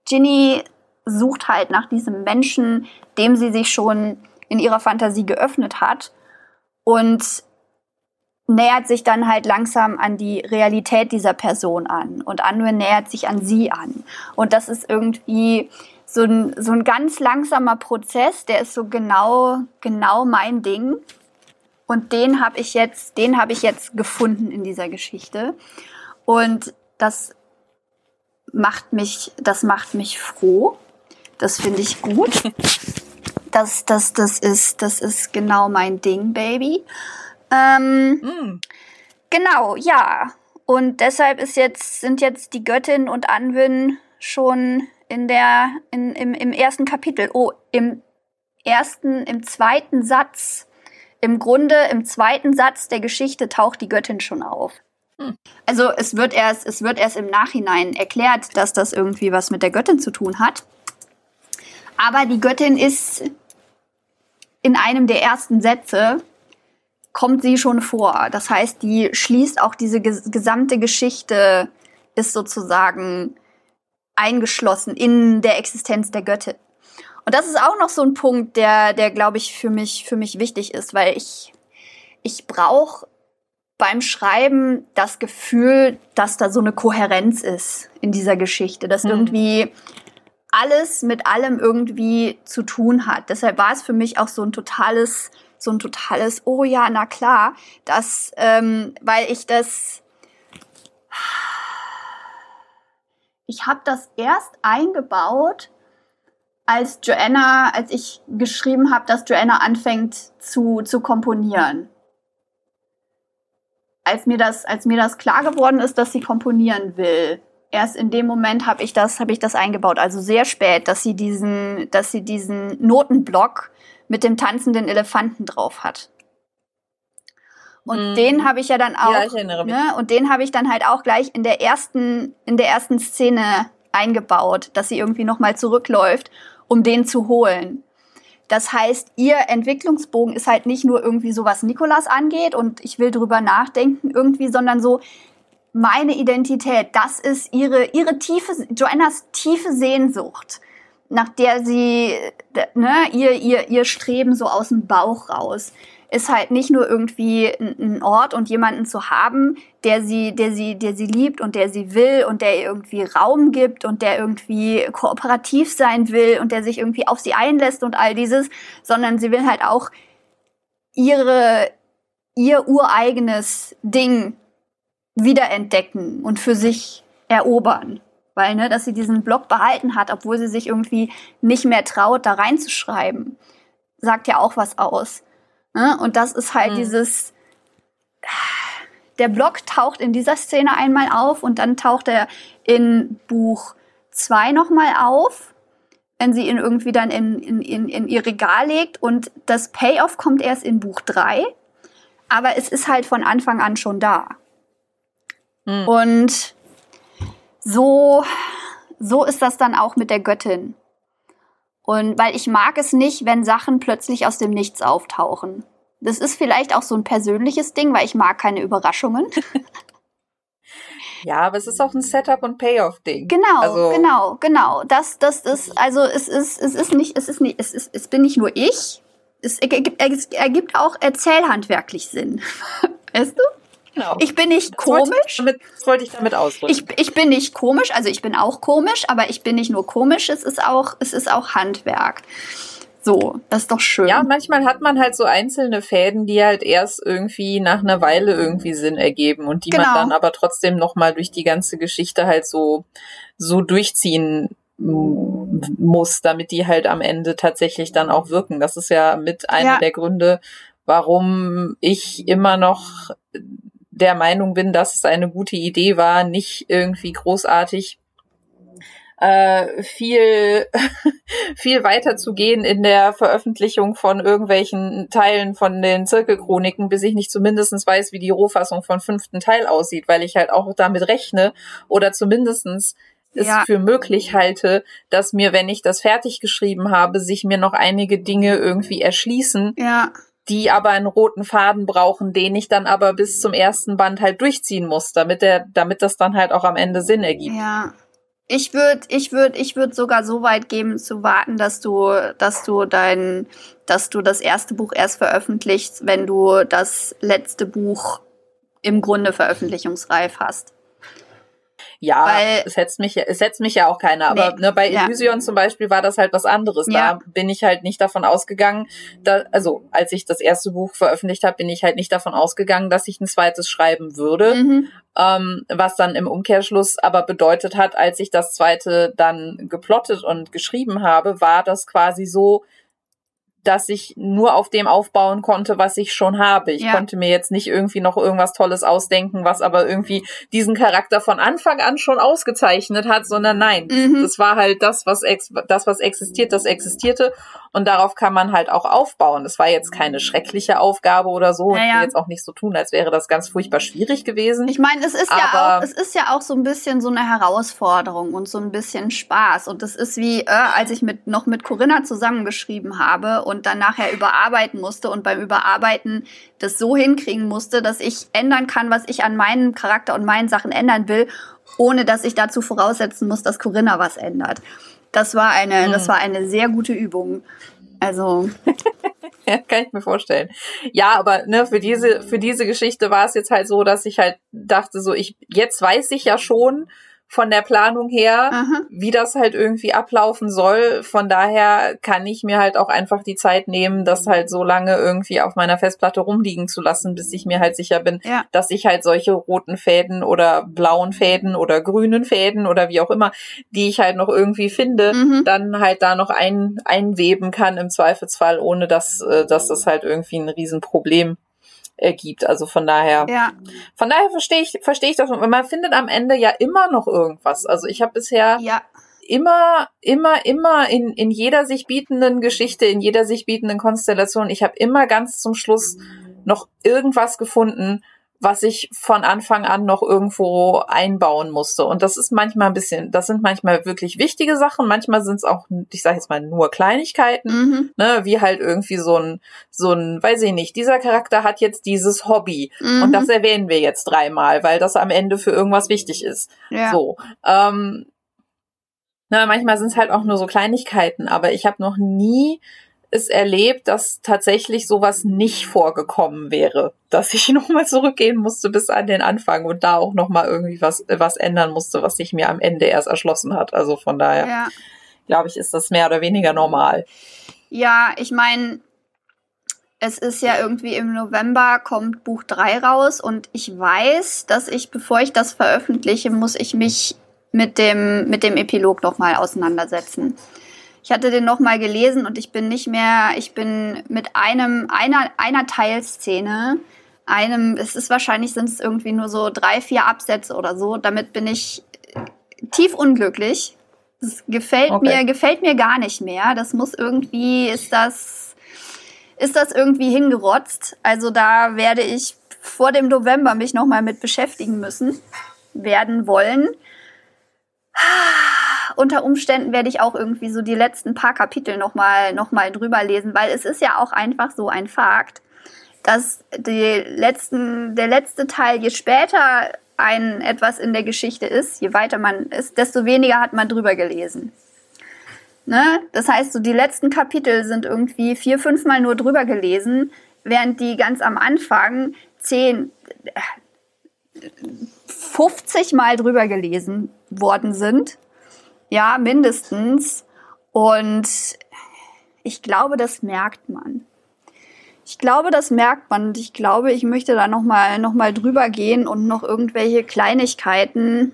Ginny sucht halt nach diesem Menschen, dem sie sich schon in ihrer Fantasie geöffnet hat und nähert sich dann halt langsam an die Realität dieser Person an und Anwin nähert sich an sie an. Und das ist irgendwie so ein, so ein ganz langsamer Prozess, der ist so genau, genau mein Ding. Und den habe ich jetzt, den habe ich jetzt gefunden in dieser Geschichte. Und das macht mich, das macht mich froh. Das finde ich gut. Das, das, das ist, das ist genau mein Ding, Baby. Ähm, mm. Genau, ja. Und deshalb ist jetzt, sind jetzt die Göttin und Anwin schon in der, in, im, im ersten Kapitel. Oh, im ersten, im zweiten Satz. Im Grunde, im zweiten Satz der Geschichte taucht die Göttin schon auf. Hm. Also es wird erst, es wird erst im Nachhinein erklärt, dass das irgendwie was mit der Göttin zu tun hat. Aber die Göttin ist in einem der ersten Sätze kommt sie schon vor. Das heißt, die schließt auch diese ges gesamte Geschichte, ist sozusagen eingeschlossen in der Existenz der Göttin. Und das ist auch noch so ein Punkt, der, der glaube ich, für mich, für mich wichtig ist, weil ich, ich brauche beim Schreiben das Gefühl, dass da so eine Kohärenz ist in dieser Geschichte, dass mhm. irgendwie alles mit allem irgendwie zu tun hat. Deshalb war es für mich auch so ein totales so ein totales, oh ja, na klar, das, ähm, weil ich das, ich habe das erst eingebaut, als Joanna, als ich geschrieben habe, dass Joanna anfängt zu, zu komponieren. Als mir, das, als mir das klar geworden ist, dass sie komponieren will, erst in dem Moment habe ich das, habe ich das eingebaut. Also sehr spät, dass sie diesen, dass sie diesen Notenblock mit dem tanzenden Elefanten drauf hat. Und mm. den habe ich ja dann auch, ja, ich erinnere mich. Ne, und den habe ich dann halt auch gleich in der ersten, in der ersten Szene eingebaut, dass sie irgendwie nochmal zurückläuft, um den zu holen. Das heißt, ihr Entwicklungsbogen ist halt nicht nur irgendwie so, was Nikolas angeht und ich will drüber nachdenken irgendwie, sondern so meine Identität. Das ist ihre, ihre tiefe, Joannas tiefe Sehnsucht nach der sie, ne, ihr, ihr, ihr Streben so aus dem Bauch raus ist halt nicht nur irgendwie ein Ort und jemanden zu haben, der sie, der sie, der sie liebt und der sie will und der ihr irgendwie Raum gibt und der irgendwie kooperativ sein will und der sich irgendwie auf sie einlässt und all dieses, sondern sie will halt auch ihre, ihr ureigenes Ding wiederentdecken und für sich erobern weil, ne, dass sie diesen Blog behalten hat, obwohl sie sich irgendwie nicht mehr traut, da reinzuschreiben, sagt ja auch was aus. Ne? Und das ist halt mhm. dieses, der Blog taucht in dieser Szene einmal auf und dann taucht er in Buch 2 nochmal auf, wenn sie ihn irgendwie dann in, in, in, in ihr Regal legt und das Payoff kommt erst in Buch 3, aber es ist halt von Anfang an schon da. Mhm. Und so, so ist das dann auch mit der Göttin. Und weil ich mag es nicht, wenn Sachen plötzlich aus dem Nichts auftauchen. Das ist vielleicht auch so ein persönliches Ding, weil ich mag keine Überraschungen.
Ja, aber es ist auch ein Setup- und Payoff-Ding.
Genau,
also,
genau, genau. Das, das ist, also es ist, es ist nicht, es ist nicht, es ist, es bin nicht nur ich. Es ergibt, es ergibt auch erzählhandwerklich Sinn. weißt du?
Genau.
Ich bin nicht
das wollte
komisch.
ich damit, wollte ich damit ausdrücken.
Ich, ich bin nicht komisch, also ich bin auch komisch, aber ich bin nicht nur komisch, es ist auch, es ist auch Handwerk. So, das ist doch schön.
ja, manchmal hat man halt so einzelne Fäden, die halt erst irgendwie nach einer Weile irgendwie Sinn ergeben und die
Genau.
man dann aber trotzdem nochmal durch die ganze Geschichte halt so, so durchziehen muss, damit die halt am Ende tatsächlich dann auch wirken. Das ist ja mit einer
Ja.
der Gründe, warum ich immer noch der Meinung bin, dass es eine gute Idee war, nicht irgendwie großartig äh, viel, viel weiter zu gehen in der Veröffentlichung von irgendwelchen Teilen von den Zirkelchroniken, bis ich nicht zumindestens weiß, wie die Rohfassung von fünften Teil aussieht, weil ich halt auch damit rechne oder zumindestens es
Ja.
für möglich halte, dass mir, wenn ich das fertig geschrieben habe, sich mir noch einige Dinge irgendwie erschließen,
ja,
die aber einen roten Faden brauchen, den ich dann aber bis zum ersten Band halt durchziehen muss, damit der, damit das dann halt auch am Ende Sinn ergibt.
ja. Ich würde, ich würde, ich würde sogar so weit geben zu warten, dass du, dass du dein, dass du das erste Buch erst veröffentlichst, wenn du das letzte Buch im Grunde veröffentlichungsreif hast.
Ja,
Weil-
es setzt mich, ja- es setzt mich ja auch keiner. Aber
Nee,
ne, bei
ja.
Illusion zum Beispiel war das halt was anderes.
Ja.
Da bin ich halt nicht davon ausgegangen, da, also als ich das erste Buch veröffentlicht habe, bin ich halt nicht davon ausgegangen, dass ich ein zweites schreiben würde.
Mhm.
Ähm, was dann im Umkehrschluss aber bedeutet hat, als ich das zweite dann geplottet und geschrieben habe, war das quasi so, dass ich nur auf dem aufbauen konnte, was ich schon habe. Ich
Ja.
konnte mir jetzt nicht irgendwie noch irgendwas Tolles ausdenken, was aber irgendwie diesen Charakter von Anfang an schon ausgezeichnet hat, sondern nein,
Mhm.
das war halt das, was ex das, was existiert, das existierte und darauf kann man halt auch aufbauen. Das war jetzt keine schreckliche Aufgabe oder so.
Ja,
Ich will jetzt auch nicht so tun, als wäre das ganz furchtbar schwierig gewesen.
Ich meine, es ist ja auch, es ist ja auch so ein bisschen so eine Herausforderung und so ein bisschen Spaß. Und das ist wie, äh, als ich mit, noch mit Corinna zusammengeschrieben habe und dann nachher überarbeiten musste und beim Überarbeiten das so hinkriegen musste, dass ich ändern kann, was ich an meinem Charakter und meinen Sachen ändern will, ohne dass ich dazu voraussetzen muss, dass Corinna was ändert. Das war eine,
Mhm.
das war eine sehr gute Übung. Also,
Ja, kann ich mir vorstellen. Ja, aber ne, für diese, für diese Geschichte war es jetzt halt so, dass ich halt dachte, so, ich, jetzt weiß ich ja schon von der Planung her,
aha.
wie das halt irgendwie ablaufen soll. Von daher kann ich mir halt auch einfach die Zeit nehmen, das halt so lange irgendwie auf meiner Festplatte rumliegen zu lassen, bis ich mir halt sicher bin,
Ja.
dass ich halt solche roten Fäden oder blauen Fäden oder grünen Fäden oder wie auch immer, die ich halt noch irgendwie finde,
Mhm.
dann halt da noch ein, einweben kann im Zweifelsfall, ohne dass, äh, dass das halt irgendwie ein Riesenproblem ergibt. Also von daher,
Ja,
von daher verstehe ich, verstehe ich das. Und man findet am Ende ja immer noch irgendwas. Also ich habe bisher
ja,
immer, immer, immer in, in jeder sich bietenden Geschichte, in jeder sich bietenden Konstellation, ich habe immer ganz zum Schluss noch irgendwas gefunden, was ich von Anfang an noch irgendwo einbauen musste. Und das ist manchmal ein bisschen, das sind manchmal wirklich wichtige Sachen, manchmal sind es auch, ich sage jetzt mal, nur Kleinigkeiten.
mhm.
Ne, wie halt irgendwie so ein, so ein, weiß ich nicht, dieser Charakter hat jetzt dieses Hobby
Mhm.
und das erwähnen wir jetzt dreimal, weil das am Ende für irgendwas wichtig ist.
ja.
So. Ähm, na, manchmal sind es halt auch nur so Kleinigkeiten, aber ich habe noch nie es erlebt, dass tatsächlich sowas nicht vorgekommen wäre, dass ich nochmal zurückgehen musste bis an den Anfang und da auch nochmal irgendwie was, was ändern musste, was sich mir am Ende erst erschlossen hat. Also von daher,
ja.
glaube ich, ist das mehr oder weniger normal.
Ja, ich meine, es ist ja irgendwie im November kommt Buch 3 raus und ich weiß, dass ich, bevor ich das veröffentliche, muss ich mich mit dem, mit dem Epilog nochmal auseinandersetzen. Ich hatte den nochmal gelesen und ich bin nicht mehr, ich bin mit einem, einer, einer Teilszene, einem, es ist wahrscheinlich sind es irgendwie nur so drei, vier Absätze oder so, damit bin ich tief unglücklich. Das gefällt
Okay.
mir, gefällt mir gar nicht mehr. Das muss irgendwie, ist das, ist das irgendwie hingerotzt. Also da werde ich vor dem November mich nochmal mit beschäftigen müssen, werden wollen. Unter Umständen werde ich auch irgendwie so die letzten paar Kapitel nochmal noch mal drüber lesen, weil es ist ja auch einfach so ein Fakt, dass die letzten, der letzte Teil, je später ein etwas in der Geschichte ist, je weiter man ist, desto weniger hat man drüber gelesen. Ne? Das heißt, so die letzten Kapitel sind irgendwie vier, fünfmal nur drüber gelesen, während die ganz am Anfang zehn, 50 Mal drüber gelesen worden sind. Ja, mindestens. Und ich glaube, das merkt man. Ich glaube, das merkt man und ich glaube, ich möchte da noch mal, noch mal drüber gehen und noch irgendwelche Kleinigkeiten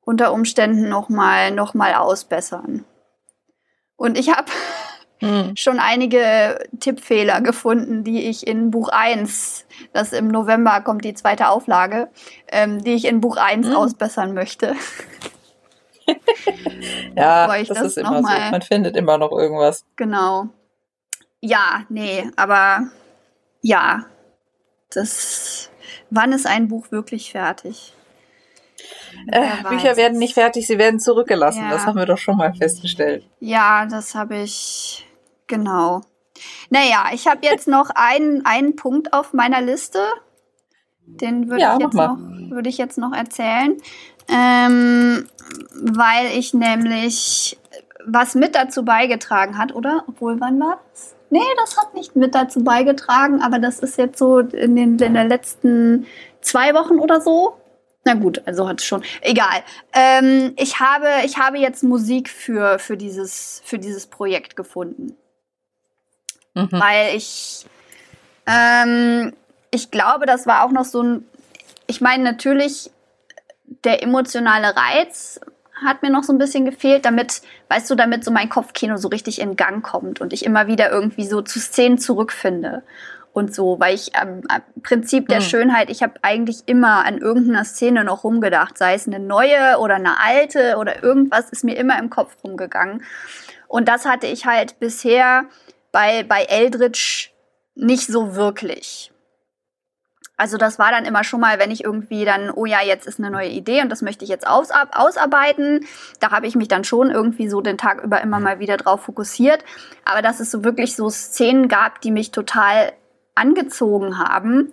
unter Umständen noch mal, noch mal ausbessern. Und ich habe hm. schon einige Tippfehler gefunden, die ich in Buch 1, das im November kommt die zweite Auflage, ähm, die ich in Buch 1 hm. ausbessern möchte.
ja, das, das, ist immer so. Man findet immer noch irgendwas.
Genau. Ja, nee, aber ja, das. Wann ist ein Buch wirklich fertig?
Äh, Bücher werden nicht fertig, sie werden zurückgelassen. Ja. Das haben wir doch schon mal festgestellt.
Ja, das habe ich. Genau. Naja, ich habe jetzt noch einen, einen Punkt auf meiner Liste. Den würde ja, ich, jetzt noch, würd ich jetzt noch erzählen. Ähm, weil ich nämlich was mit dazu beigetragen hat, oder? Obwohl, wann war das? Nee, das hat nicht mit dazu beigetragen, aber das ist jetzt so in den, in den letzten zwei Wochen oder so. Na gut, also hat es schon. Egal. Ähm, ich, habe, ich habe jetzt Musik für, für, dieses, für dieses Projekt gefunden. Mhm. Weil ich, ähm, ich glaube, das war auch noch so ein. Ich meine, natürlich, der emotionale Reiz hat mir noch so ein bisschen gefehlt, damit, weißt du, damit so mein Kopfkino so richtig in Gang kommt und ich immer wieder irgendwie so zu Szenen zurückfinde und so, weil ich am, Prinzip der hm. Schönheit, ich habe eigentlich immer an irgendeiner Szene noch rumgedacht, sei es eine neue oder eine alte oder irgendwas ist mir immer im Kopf rumgegangen. Und das hatte ich halt bisher bei, bei Eldritch nicht so wirklich. Also das war dann immer schon mal, wenn ich irgendwie dann, oh ja, jetzt ist eine neue Idee und das möchte ich jetzt aus, ausarbeiten. Da habe ich mich dann schon irgendwie so den Tag über immer mal wieder drauf fokussiert. Aber dass es so wirklich so Szenen gab, die mich total angezogen haben,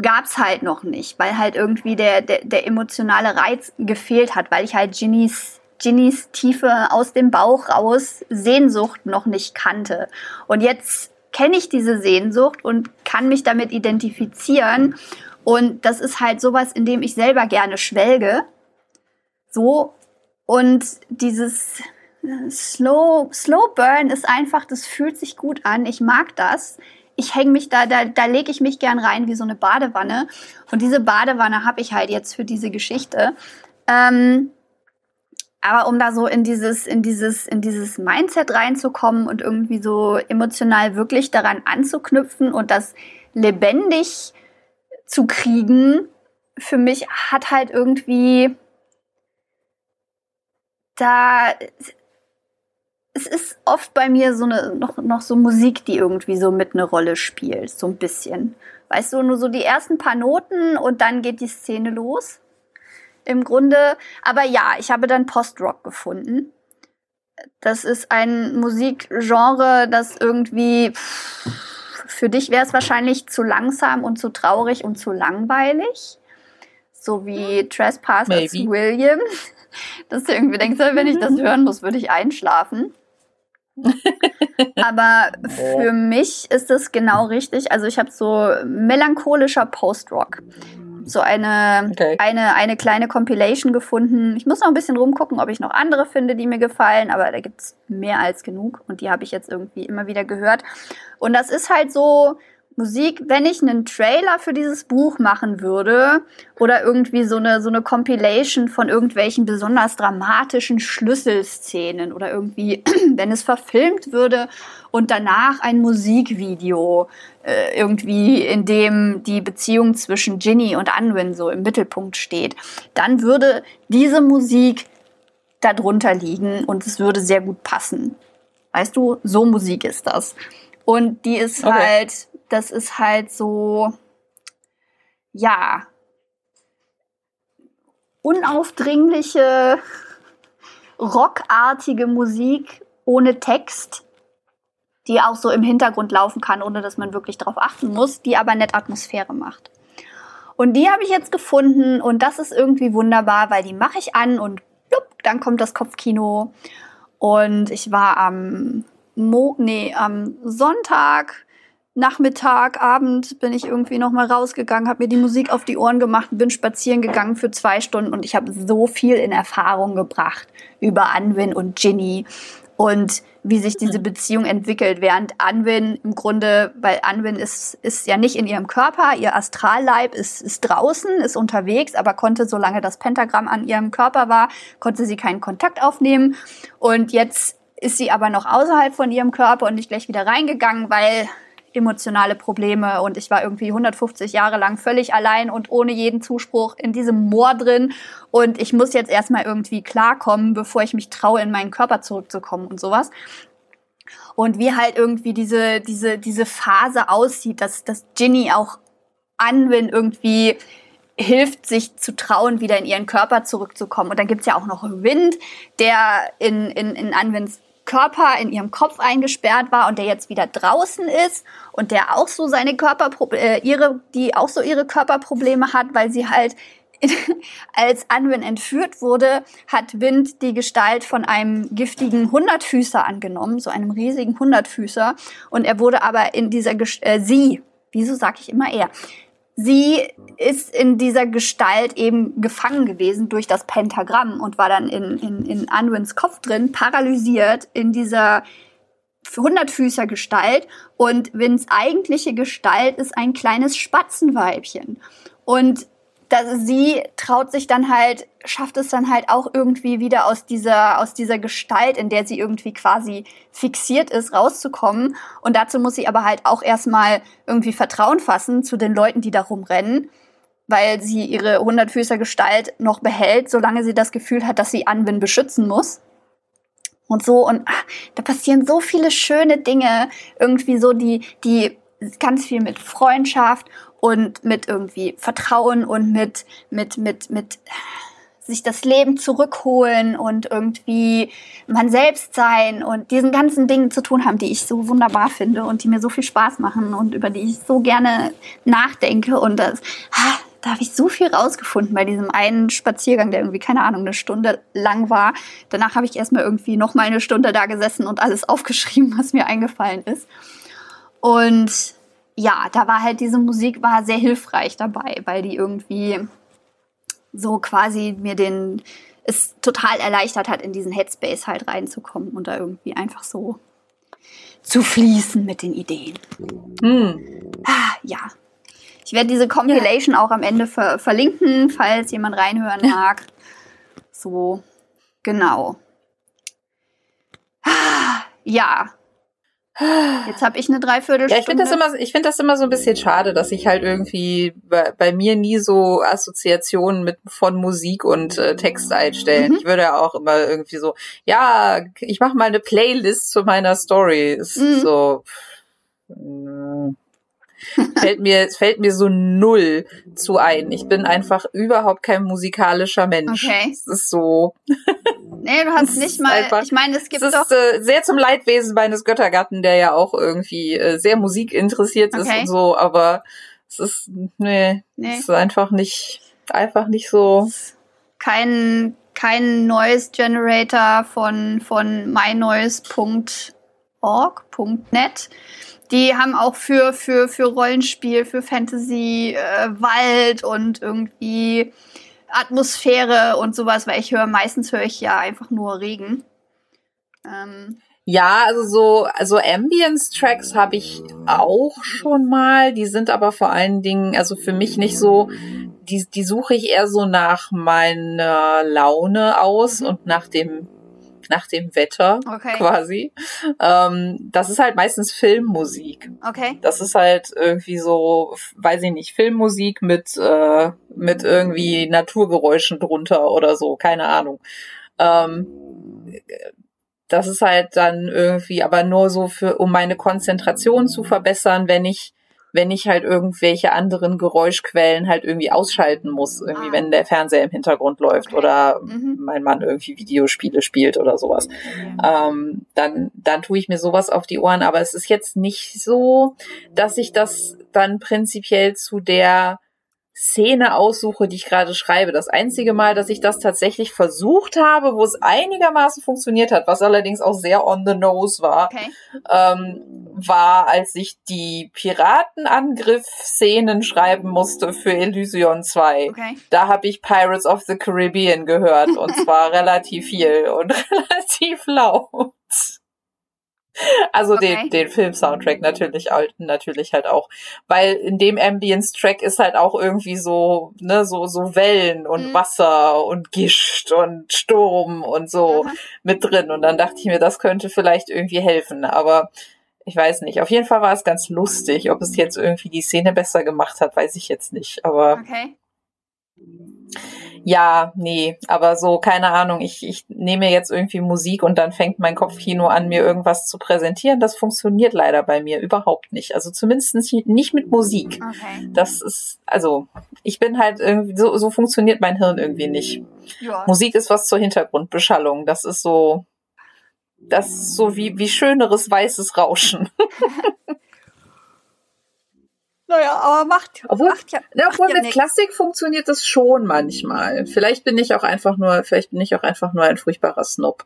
gab es halt noch nicht, weil halt irgendwie der, der, der emotionale Reiz gefehlt hat, weil ich halt Ginnys Ginnys tiefe aus dem Bauch raus Sehnsucht noch nicht kannte. Und jetzt kenne ich diese Sehnsucht und kann mich damit identifizieren. Und das ist halt sowas, in dem ich selber gerne schwelge. So. Und dieses Slow, Slow Burn ist einfach, das fühlt sich gut an. Ich mag das. Ich hänge mich da, da, da lege ich mich gern rein wie so eine Badewanne. Und diese Badewanne habe ich halt jetzt für diese Geschichte. Ähm, aber um da so in dieses, in dieses, in dieses Mindset reinzukommen und irgendwie so emotional wirklich daran anzuknüpfen und das lebendig zu kriegen, für mich hat halt irgendwie da es ist oft bei mir so eine noch, noch so Musik, die irgendwie so mit eine Rolle spielt, so ein bisschen. Weißt du, nur so die ersten paar Noten und dann geht die Szene los im Grunde. Aber ja, ich habe dann Post-Rock gefunden. Das ist ein Musikgenre, das irgendwie für dich wäre es wahrscheinlich zu langsam und zu traurig und zu langweilig. So wie hm. Trespass als William. Dass du irgendwie denkst, wenn ich das hören muss, würde ich einschlafen. Aber für mich ist es genau richtig. Also ich habe so melancholischer Post-Rock so eine, okay. eine, eine kleine Compilation gefunden. Ich muss noch ein bisschen rumgucken, ob ich noch andere finde, die mir gefallen, aber da gibt es mehr als genug und die habe ich jetzt irgendwie immer wieder gehört. Und das ist halt so, Musik, wenn ich einen Trailer für dieses Buch machen würde oder irgendwie so eine, so eine Compilation von irgendwelchen besonders dramatischen Schlüsselszenen oder irgendwie, wenn es verfilmt würde und danach ein Musikvideo äh, irgendwie, in dem die Beziehung zwischen Ginny und Anwin so im Mittelpunkt steht, dann würde diese Musik darunter liegen und es würde sehr gut passen. Weißt du, so Musik ist das. Und die ist okay. halt das ist halt so, ja, unaufdringliche, rockartige Musik ohne Text. die auch so im Hintergrund laufen kann, ohne dass man wirklich darauf achten muss, die aber nett Atmosphäre macht. Und die habe ich jetzt gefunden und das ist irgendwie wunderbar, weil die mache ich an und plupp, dann kommt das Kopfkino. Und ich war am Mo nee, am Sonntag Nachmittag, Abend bin ich irgendwie noch mal rausgegangen, habe mir die Musik auf die Ohren gemacht, bin spazieren gegangen für zwei Stunden und ich habe so viel in Erfahrung gebracht über Anwin und Ginny und wie sich diese Beziehung entwickelt, während Anwin im Grunde, weil Anwin ist, ist ja nicht in ihrem Körper, ihr Astralleib ist, ist draußen, ist unterwegs, aber konnte, solange das Pentagramm an ihrem Körper war, konnte sie keinen Kontakt aufnehmen. Und jetzt ist sie aber noch außerhalb von ihrem Körper und nicht gleich wieder reingegangen, weil emotionale Probleme und ich war irgendwie 150 Jahre lang völlig allein und ohne jeden Zuspruch in diesem Moor drin und ich muss jetzt erstmal irgendwie klarkommen, bevor ich mich traue, in meinen Körper zurückzukommen und sowas. Und wie halt irgendwie diese, diese, diese Phase aussieht, dass, dass Ginny auch Anwin irgendwie hilft, sich zu trauen, wieder in ihren Körper zurückzukommen. Und dann gibt's ja auch noch Wind, der in, in, in Anwins Körper in ihrem Kopf eingesperrt war und der jetzt wieder draußen ist und der auch so seine Körperprobleme, äh, ihre, die auch so ihre Körperprobleme hat, weil sie halt als Anwin entführt wurde, hat Wind die Gestalt von einem giftigen Hundertfüßer angenommen, so einem riesigen Hundertfüßer. Und er wurde aber in dieser, Gest äh, sie, wieso sage ich immer er, sie ist in dieser Gestalt eben gefangen gewesen durch das Pentagramm und war dann in, in, in Anwins Kopf drin, paralysiert in dieser hundertfüßer Gestalt und Wins eigentliche Gestalt ist ein kleines Spatzenweibchen. Und dass sie traut sich dann halt, schafft es dann halt auch irgendwie wieder aus dieser, aus dieser Gestalt, in der sie irgendwie quasi fixiert ist, rauszukommen. Und dazu muss sie aber halt auch erstmal irgendwie Vertrauen fassen zu den Leuten, die da rumrennen, weil sie ihre hundertfüßer Gestalt noch behält, solange sie das Gefühl hat, dass sie Anwin beschützen muss. Und so, und ach, da passieren so viele schöne Dinge, irgendwie so, die, die ganz viel mit Freundschaft und mit irgendwie Vertrauen und mit, mit, mit, mit sich das Leben zurückholen und irgendwie man selbst sein und diesen ganzen Dingen zu tun haben, die ich so wunderbar finde und die mir so viel Spaß machen und über die ich so gerne nachdenke und das, ah, da habe ich so viel rausgefunden bei diesem einen Spaziergang, der irgendwie, keine Ahnung, eine Stunde lang war. Danach habe ich erstmal irgendwie noch mal eine Stunde da gesessen und alles aufgeschrieben, was mir eingefallen ist. Und ja, da war halt diese Musik war sehr hilfreich dabei, weil die irgendwie so quasi mir den es total erleichtert hat, in diesen Headspace halt reinzukommen und da irgendwie einfach so zu fließen mit den Ideen. Hm. Ah, ja. Ich werde diese Compilation ja. auch am Ende ver verlinken, falls jemand reinhören mag. So, genau. Ah, ja, Jetzt habe ich eine Dreiviertelstunde.
Ja, ich finde das immer, ich finde das immer so ein bisschen schade, dass ich halt irgendwie bei, bei mir nie so Assoziationen mit von Musik und äh, Text einstellen. Mhm. Ich würde ja auch immer irgendwie so, ja, ich mache mal eine Playlist zu meiner Story. Ist mhm. So. Pff, fällt mir, es fällt mir so null zu ein. Ich bin einfach überhaupt kein musikalischer Mensch. Okay. Es ist so.
Nee, du hast nicht mal, einfach, ich meine, es gibt es
ist, Äh, sehr zum Leidwesen meines Göttergatten, der ja auch irgendwie äh, sehr musikinteressiert ist okay. und so, aber es ist, nee, nee. es ist einfach nicht, einfach nicht so.
Kein, kein Noise Generator von, von mynoise.org.net die haben auch für, für, für Rollenspiel, für Fantasy, äh, Wald und irgendwie Atmosphäre und sowas, weil ich höre, meistens höre ich ja einfach nur Regen.
Ähm, ja, also so also Ambience-Tracks habe ich auch schon mal. Die sind aber vor allen Dingen, also für mich nicht so, die, die suche ich eher so nach meiner Laune aus mhm. und nach dem nach dem Wetter okay. quasi. Ähm, das ist halt meistens Filmmusik.
Okay.
Das ist halt irgendwie so, weiß ich nicht, Filmmusik mit, äh, mit irgendwie Naturgeräuschen drunter oder so, keine Ahnung. Ähm, das ist halt dann irgendwie aber nur so für, um meine Konzentration zu verbessern, wenn ich wenn ich halt irgendwelche anderen Geräuschquellen halt irgendwie ausschalten muss, irgendwie
Ah.
wenn der Fernseher im Hintergrund läuft
Okay.
oder
Mhm.
mein Mann irgendwie Videospiele spielt oder sowas. Ähm, dann, dann tue ich mir sowas auf die Ohren. Aber es ist jetzt nicht so, dass ich das dann prinzipiell zu der Szene aussuche, die ich gerade schreibe. Das einzige Mal, dass ich das tatsächlich versucht habe, wo es einigermaßen funktioniert hat, was allerdings auch sehr on the nose war,
Okay.
ähm, war, als ich die Piratenangriff-Szenen schreiben musste für Elysion 2.
Okay.
Da habe ich Pirates of the Caribbean gehört und zwar relativ viel und relativ laut. Also
Okay.
den, den Film-Soundtrack natürlich, halt- natürlich halt auch. Weil in dem Ambience-Track ist halt auch irgendwie so, ne, so, so Wellen und
Mhm.
Wasser und Gischt und Sturm und so
Aha.
mit drin. Und dann dachte ich mir, das könnte vielleicht irgendwie helfen. Aber ich weiß nicht. Auf jeden Fall war es ganz lustig. Ob es jetzt irgendwie die Szene besser gemacht hat, weiß ich jetzt nicht. Aber
Okay.
Ja, nee, aber so, keine Ahnung, ich, ich nehme jetzt irgendwie Musik und dann fängt mein Kopfkino an, mir irgendwas zu präsentieren. Das funktioniert leider bei mir überhaupt nicht. Also zumindest nicht mit Musik.
Okay.
Das ist, also, ich bin halt irgendwie, so, so funktioniert mein Hirn irgendwie nicht.
Ja.
Musik ist was zur Hintergrundbeschallung. Das ist so, das ist so wie, wie schöneres weißes Rauschen.
Naja, aber macht,
Obwohl-
macht ja,
Ja,
macht
obwohl
ja
mit
nix.
Klassik funktioniert das schon manchmal. Vielleicht bin ich auch einfach nur, vielleicht bin ich auch einfach nur ein furchtbarer Snob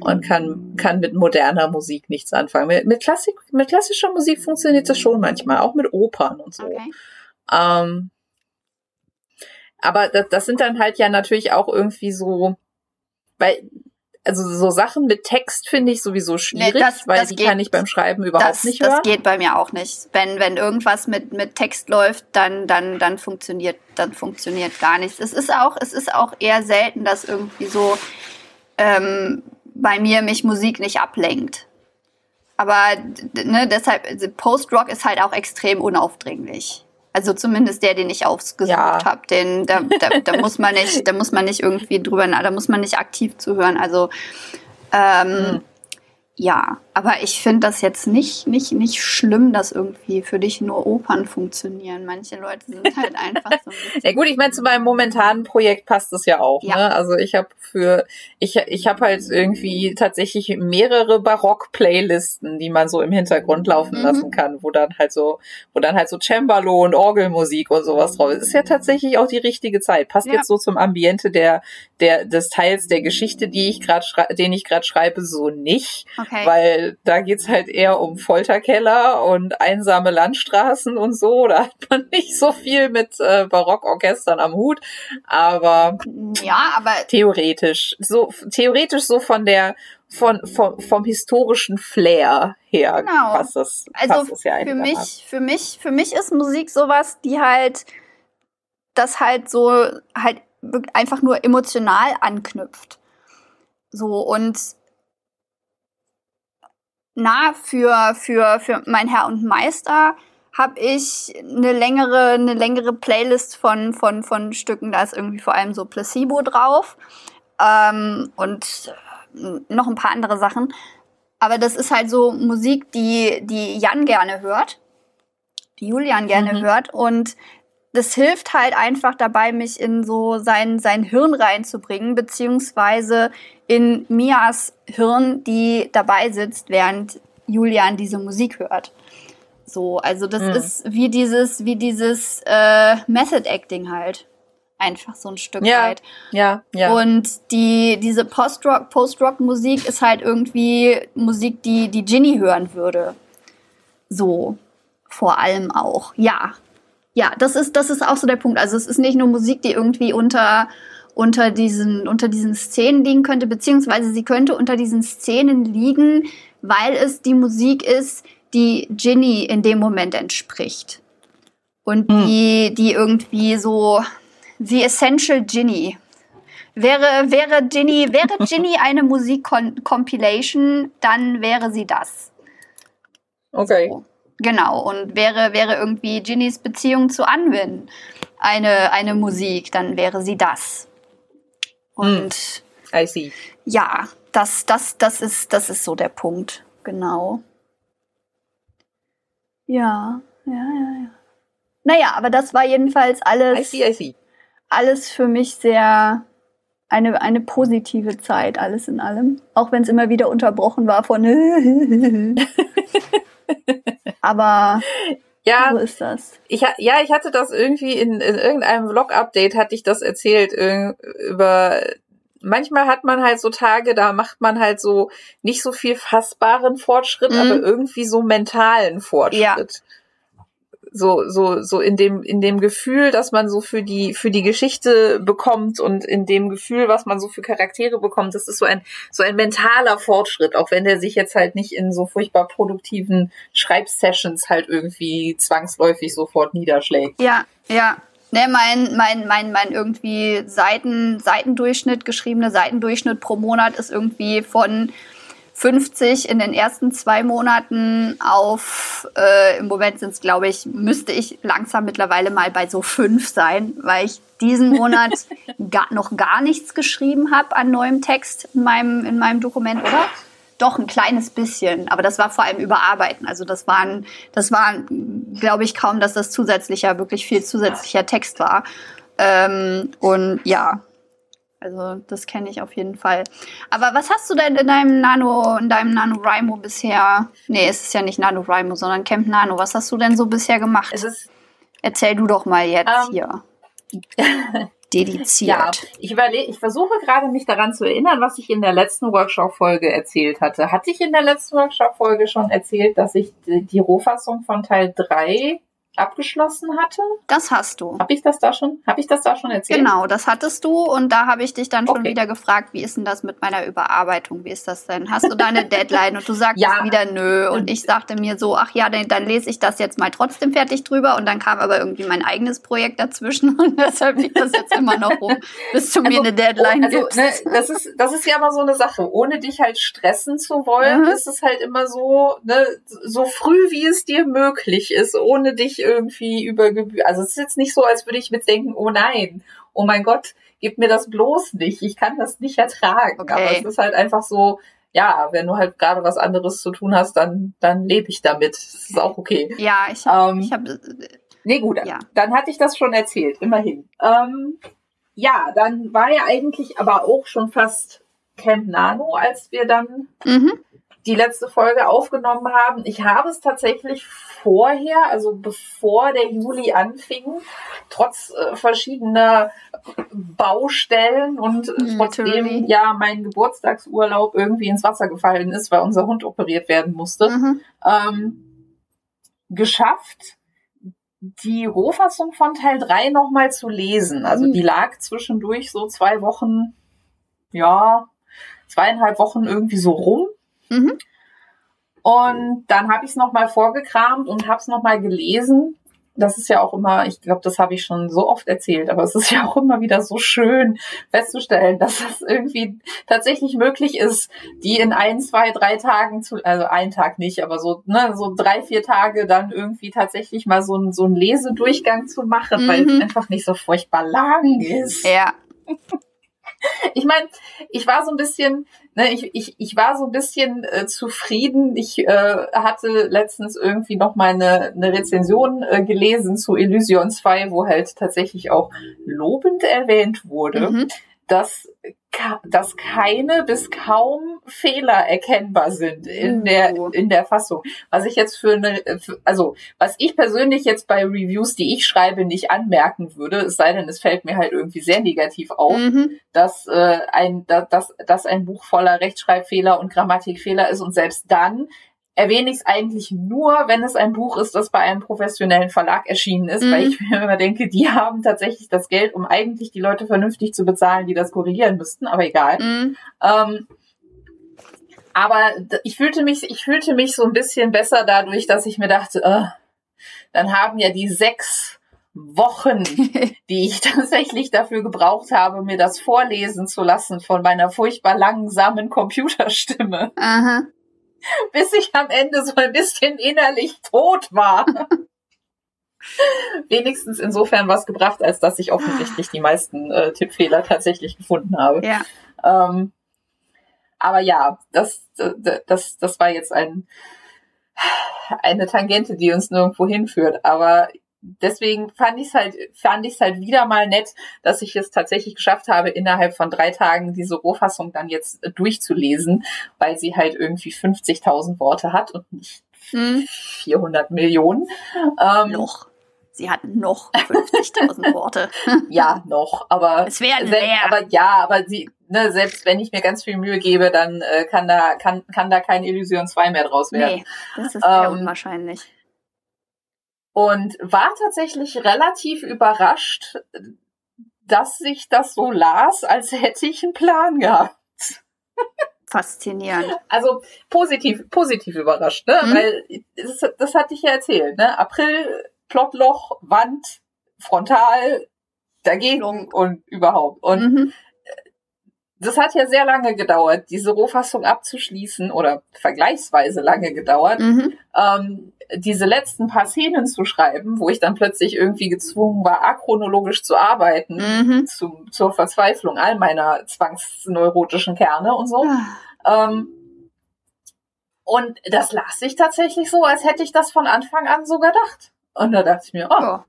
und kann, kann mit moderner Musik nichts anfangen. Mit, mit Klassik, mit klassischer Musik funktioniert das schon manchmal, auch mit Opern und so.
Okay.
Ähm, aber das, das sind dann halt ja natürlich auch irgendwie so, weil, also so Sachen mit Text finde ich sowieso schwierig,
das-
weil
das
die
geht-
kann ich beim Schreiben überhaupt
Das,
nicht
das
hören.
geht bei mir auch nicht. Wenn, wenn irgendwas mit, mit Text läuft, dann, dann, dann funktioniert, dann funktioniert gar nichts. Es ist auch, es ist auch eher selten, dass irgendwie so ähm, bei mir mich Musik nicht ablenkt. Aber ne, deshalb, also Post-Rock ist halt auch extrem unaufdringlich. Also zumindest der, den ich ausgesucht
Ja.
habe, den da, da, da muss man nicht, da muss man nicht irgendwie drüber, da muss man nicht aktiv zuhören. Also ähm,
Hm.
ja, aber ich finde das jetzt nicht, nicht, nicht schlimm, dass irgendwie für dich nur Opern funktionieren. Manche Leute sind halt einfach so ein.
Ja gut, ich meine, zu meinem momentanen Projekt passt es ja auch.
Ja.
Ne? Also ich habe für, ich, ich habe halt irgendwie tatsächlich mehrere Barock-Playlisten, die man so im Hintergrund laufen
Mhm.
lassen kann, wo dann halt so, wo dann halt so Cembalo und Orgelmusik und sowas drauf ist. Ist ja tatsächlich auch die richtige Zeit. Passt
Ja.
jetzt so zum Ambiente der, der, des Teils der Geschichte, die ich gerade den ich gerade schreibe, so nicht.
Okay.
Weil da geht's halt eher um Folterkeller und einsame Landstraßen und so. Da hat man nicht so viel mit äh, Barockorchestern am Hut. Aber
ja, aber
theoretisch, so theoretisch so von der von, vom, vom historischen Flair her
Genau.
passt das,
also
passt das ja
für mich, für mich, für mich ist Musik sowas, die halt das halt so halt einfach nur emotional anknüpft. So und na für für für mein Herr und Meister habe ich eine längere eine längere Playlist von von von Stücken, da ist irgendwie vor allem so Placebo drauf ähm, und äh, noch ein paar andere Sachen. Aber das ist halt so Musik, die, die Jan gerne hört, die Julian gerne
Mhm.
hört. Und das hilft halt einfach dabei, mich in so sein, sein Hirn reinzubringen, beziehungsweise in Mias Hirn, die dabei sitzt, während Julian diese Musik hört. So, also das
Mhm.
ist wie dieses, wie dieses äh, Method Acting halt. Einfach so ein Stück
Ja.
weit.
Ja, ja.
Und die, diese Post-Rock, Post-Rock-Musik ist halt irgendwie Musik, die, die Ginny hören würde. So. Vor allem auch. Ja. Ja, das ist, das ist auch so der Punkt. Also es ist nicht nur Musik, die irgendwie unter, unter diesen, unter diesen Szenen liegen könnte, beziehungsweise sie könnte unter diesen Szenen liegen, weil es die Musik ist, die Ginny in dem Moment entspricht. Und
Hm.
die, die irgendwie so, The Essential Ginny. Wäre, wäre Ginny, wäre Ginny eine Musik-Compilation, dann wäre sie das.
okay.
So. Genau. Und wäre, wäre irgendwie Ginnys Beziehung zu Anwin eine, eine Musik, dann wäre sie das. Und
I see.
ja, das, das, das, ist, das ist so der Punkt. Genau. Ja. ja, ja, ja. Naja, aber das war jedenfalls alles,
I see, I see.
alles für mich sehr eine, eine positive Zeit, alles in allem. Auch wenn es immer wieder unterbrochen war von Aber
Ja,
so ist das.
ich, ja, ich hatte das irgendwie in, in irgendeinem Vlog-Update hatte ich das erzählt über, manchmal hat man halt so Tage, da macht man halt so nicht so viel fassbaren Fortschritt,
Mhm.
aber irgendwie so mentalen Fortschritt. So, so, so in dem, in dem Gefühl, dass man so für die, für die Geschichte bekommt und in dem Gefühl, was man so für Charaktere bekommt, das ist so ein, so ein mentaler Fortschritt, auch wenn der sich jetzt halt nicht in so furchtbar produktiven Schreibsessions halt irgendwie zwangsläufig sofort niederschlägt.
Ja, ja. Ne, mein, mein, mein, mein irgendwie Seiten, Seitendurchschnitt, geschriebene Seitendurchschnitt pro Monat ist irgendwie von 50 in den ersten zwei Monaten auf, äh, im Moment sind es, glaube ich, müsste ich langsam mittlerweile mal bei so fünf sein, weil ich diesen Monat gar, noch gar nichts geschrieben habe an neuem Text in meinem, in meinem Dokument, oder? Doch, ein kleines bisschen, aber das war vor allem Überarbeiten. Also das waren, das waren, glaube ich, kaum, dass das zusätzlicher, wirklich viel zusätzlicher Text war. Ähm, und ja, also das kenne ich auf jeden Fall. Aber was hast du denn in deinem Nano, in deinem NaNoWriMo bisher? Nee, es ist ja nicht NaNoWriMo, sondern Camp Nano. Was hast du denn so bisher gemacht? Erzähl du doch mal jetzt
Ähm,
hier.
ja,
Dediziert.
ich überlege, ich versuche gerade mich daran zu erinnern, was ich in der letzten Workshop-Folge erzählt hatte. Hatte ich in der letzten Workshop-Folge schon erzählt, dass ich die, die Rohfassung von Teil 3 abgeschlossen hatte?
Das hast du.
Habe ich das da schon? Habe ich das da schon erzählt?
Genau, das hattest du und da habe ich dich dann schon
Okay.
wieder gefragt, wie ist denn das mit meiner Überarbeitung? Wie ist das denn? Hast du da eine Deadline? Und du sagst
Ja.
wieder nö. Und ich sagte mir so, ach ja, dann, dann lese ich das jetzt mal trotzdem fertig drüber. Und dann kam aber irgendwie mein eigenes Projekt dazwischen und deshalb liegt das jetzt immer noch rum, bis du mir eine Deadline
also,
gibst.
ne, das ist das ist ja immer so eine Sache. Ohne dich halt stressen zu wollen,
Mhm.
ist es halt immer so, ne, so früh wie es dir möglich ist, ohne dich irgendwie über Gebühr. Also es ist jetzt nicht so, als würde ich mitdenken, oh nein, oh mein Gott, gib mir das bloß nicht. Ich kann das nicht ertragen.
Okay.
Aber es ist halt einfach so. Ja, wenn du halt gerade was anderes zu tun hast, dann, dann lebe ich damit. Das ist auch okay.
ja, ich habe
Ähm,
ich hab,
Nee, gut,
Ja.
dann hatte ich das schon erzählt, immerhin. Ähm, ja, dann war ja eigentlich aber auch schon fast Camp Nano, als wir dann
mhm.
Die letzte Folge aufgenommen haben. Ich habe es tatsächlich vorher, also bevor der Juli anfing, trotz äh, verschiedener Baustellen und äh,
Mm,
trotzdem ja mein Geburtstagsurlaub irgendwie ins Wasser gefallen ist, weil unser Hund operiert werden musste,
Mhm.
ähm, geschafft, die Rohfassung von Teil 3 nochmal zu lesen. Also
Mhm.
die lag zwischendurch so zwei Wochen, ja, zweieinhalb Wochen irgendwie so rum.
Mhm.
Und dann habe ich es nochmal vorgekramt und habe es nochmal gelesen. Das ist ja auch immer, ich glaube, das habe ich schon so oft erzählt, aber es ist ja auch immer wieder so schön festzustellen, dass das irgendwie tatsächlich möglich ist, die in ein, zwei, drei Tagen zu, also einen Tag nicht, aber so, ne, so drei, vier Tage dann irgendwie tatsächlich mal so, ein, so einen Lesedurchgang zu machen, weil es
Mhm.
einfach nicht so furchtbar lang ist.
Ja.
Ich meine, ich war so ein bisschen, ne, ich, ich, ich war so ein bisschen äh, zufrieden. Ich äh, hatte letztens irgendwie noch mal eine, eine Rezension äh, gelesen zu Illusion 2, wo halt tatsächlich auch lobend erwähnt wurde,
Mhm.
Dass, dass keine bis kaum Fehler erkennbar sind in der,
Uh.
in der Fassung. Was ich jetzt für eine, also was ich persönlich jetzt bei Reviews, die ich schreibe, nicht anmerken würde, es sei denn, es fällt mir halt irgendwie sehr negativ auf,
Mhm.
dass äh, ein da- dass, dass ein Buch voller Rechtschreibfehler und Grammatikfehler ist und selbst dann erwähne ich es eigentlich nur, wenn es ein Buch ist, das bei einem professionellen Verlag erschienen ist,
Mhm.
weil ich mir immer denke, die haben tatsächlich das Geld, um eigentlich die Leute vernünftig zu bezahlen, die das korrigieren müssten, aber egal.
Mhm.
Ähm, aber ich fühlte mich, ich fühlte mich so ein bisschen besser dadurch, dass ich mir dachte, äh, dann haben ja die sechs Wochen, die ich tatsächlich dafür gebraucht habe, mir das vorlesen zu lassen von meiner furchtbar langsamen Computerstimme,
Aha.
bis ich am Ende so ein bisschen innerlich tot war. Wenigstens insofern was gebracht, als dass ich offensichtlich die meisten äh, Tippfehler tatsächlich gefunden habe.
Ja.
Ähm, aber ja, das, das, das war jetzt ein eine Tangente, die uns nirgendwo hinführt. Aber deswegen fand ich es halt, fand ich es halt wieder mal nett, dass ich es tatsächlich geschafft habe, innerhalb von drei Tagen diese Rohfassung dann jetzt durchzulesen, weil sie halt irgendwie 50.000 Worte hat und nicht hm. 400 Millionen.
Ähm, noch. Sie hat noch 50.000 Worte.
ja, noch, aber
es wäre mehr.
Aber ja, aber sie, ne, selbst wenn ich mir ganz viel Mühe gebe, dann äh, kann da kann kann da kein Illusion 2 mehr draus werden. Nee,
das ist sehr ähm, unwahrscheinlich
und war tatsächlich relativ überrascht, dass sich das so las, als hätte ich einen Plan gehabt.
Faszinierend.
Also positiv, positiv überrascht, ne? Mhm. Weil das, das hatte ich ja erzählt, ne? April, Plotloch, Wand, Frontal, dagegen und überhaupt. Und mhm das hat ja sehr lange gedauert, diese Rohfassung abzuschließen oder vergleichsweise lange gedauert, mhm. ähm, diese letzten paar Szenen zu schreiben, wo ich dann plötzlich irgendwie gezwungen war, achronologisch zu arbeiten, mhm. zu, zur Verzweiflung all meiner zwangsneurotischen Kerne und so. Ah. Ähm, und das las ich tatsächlich so, als hätte ich das von Anfang an so gedacht. Und da dachte ich mir, oh, ja.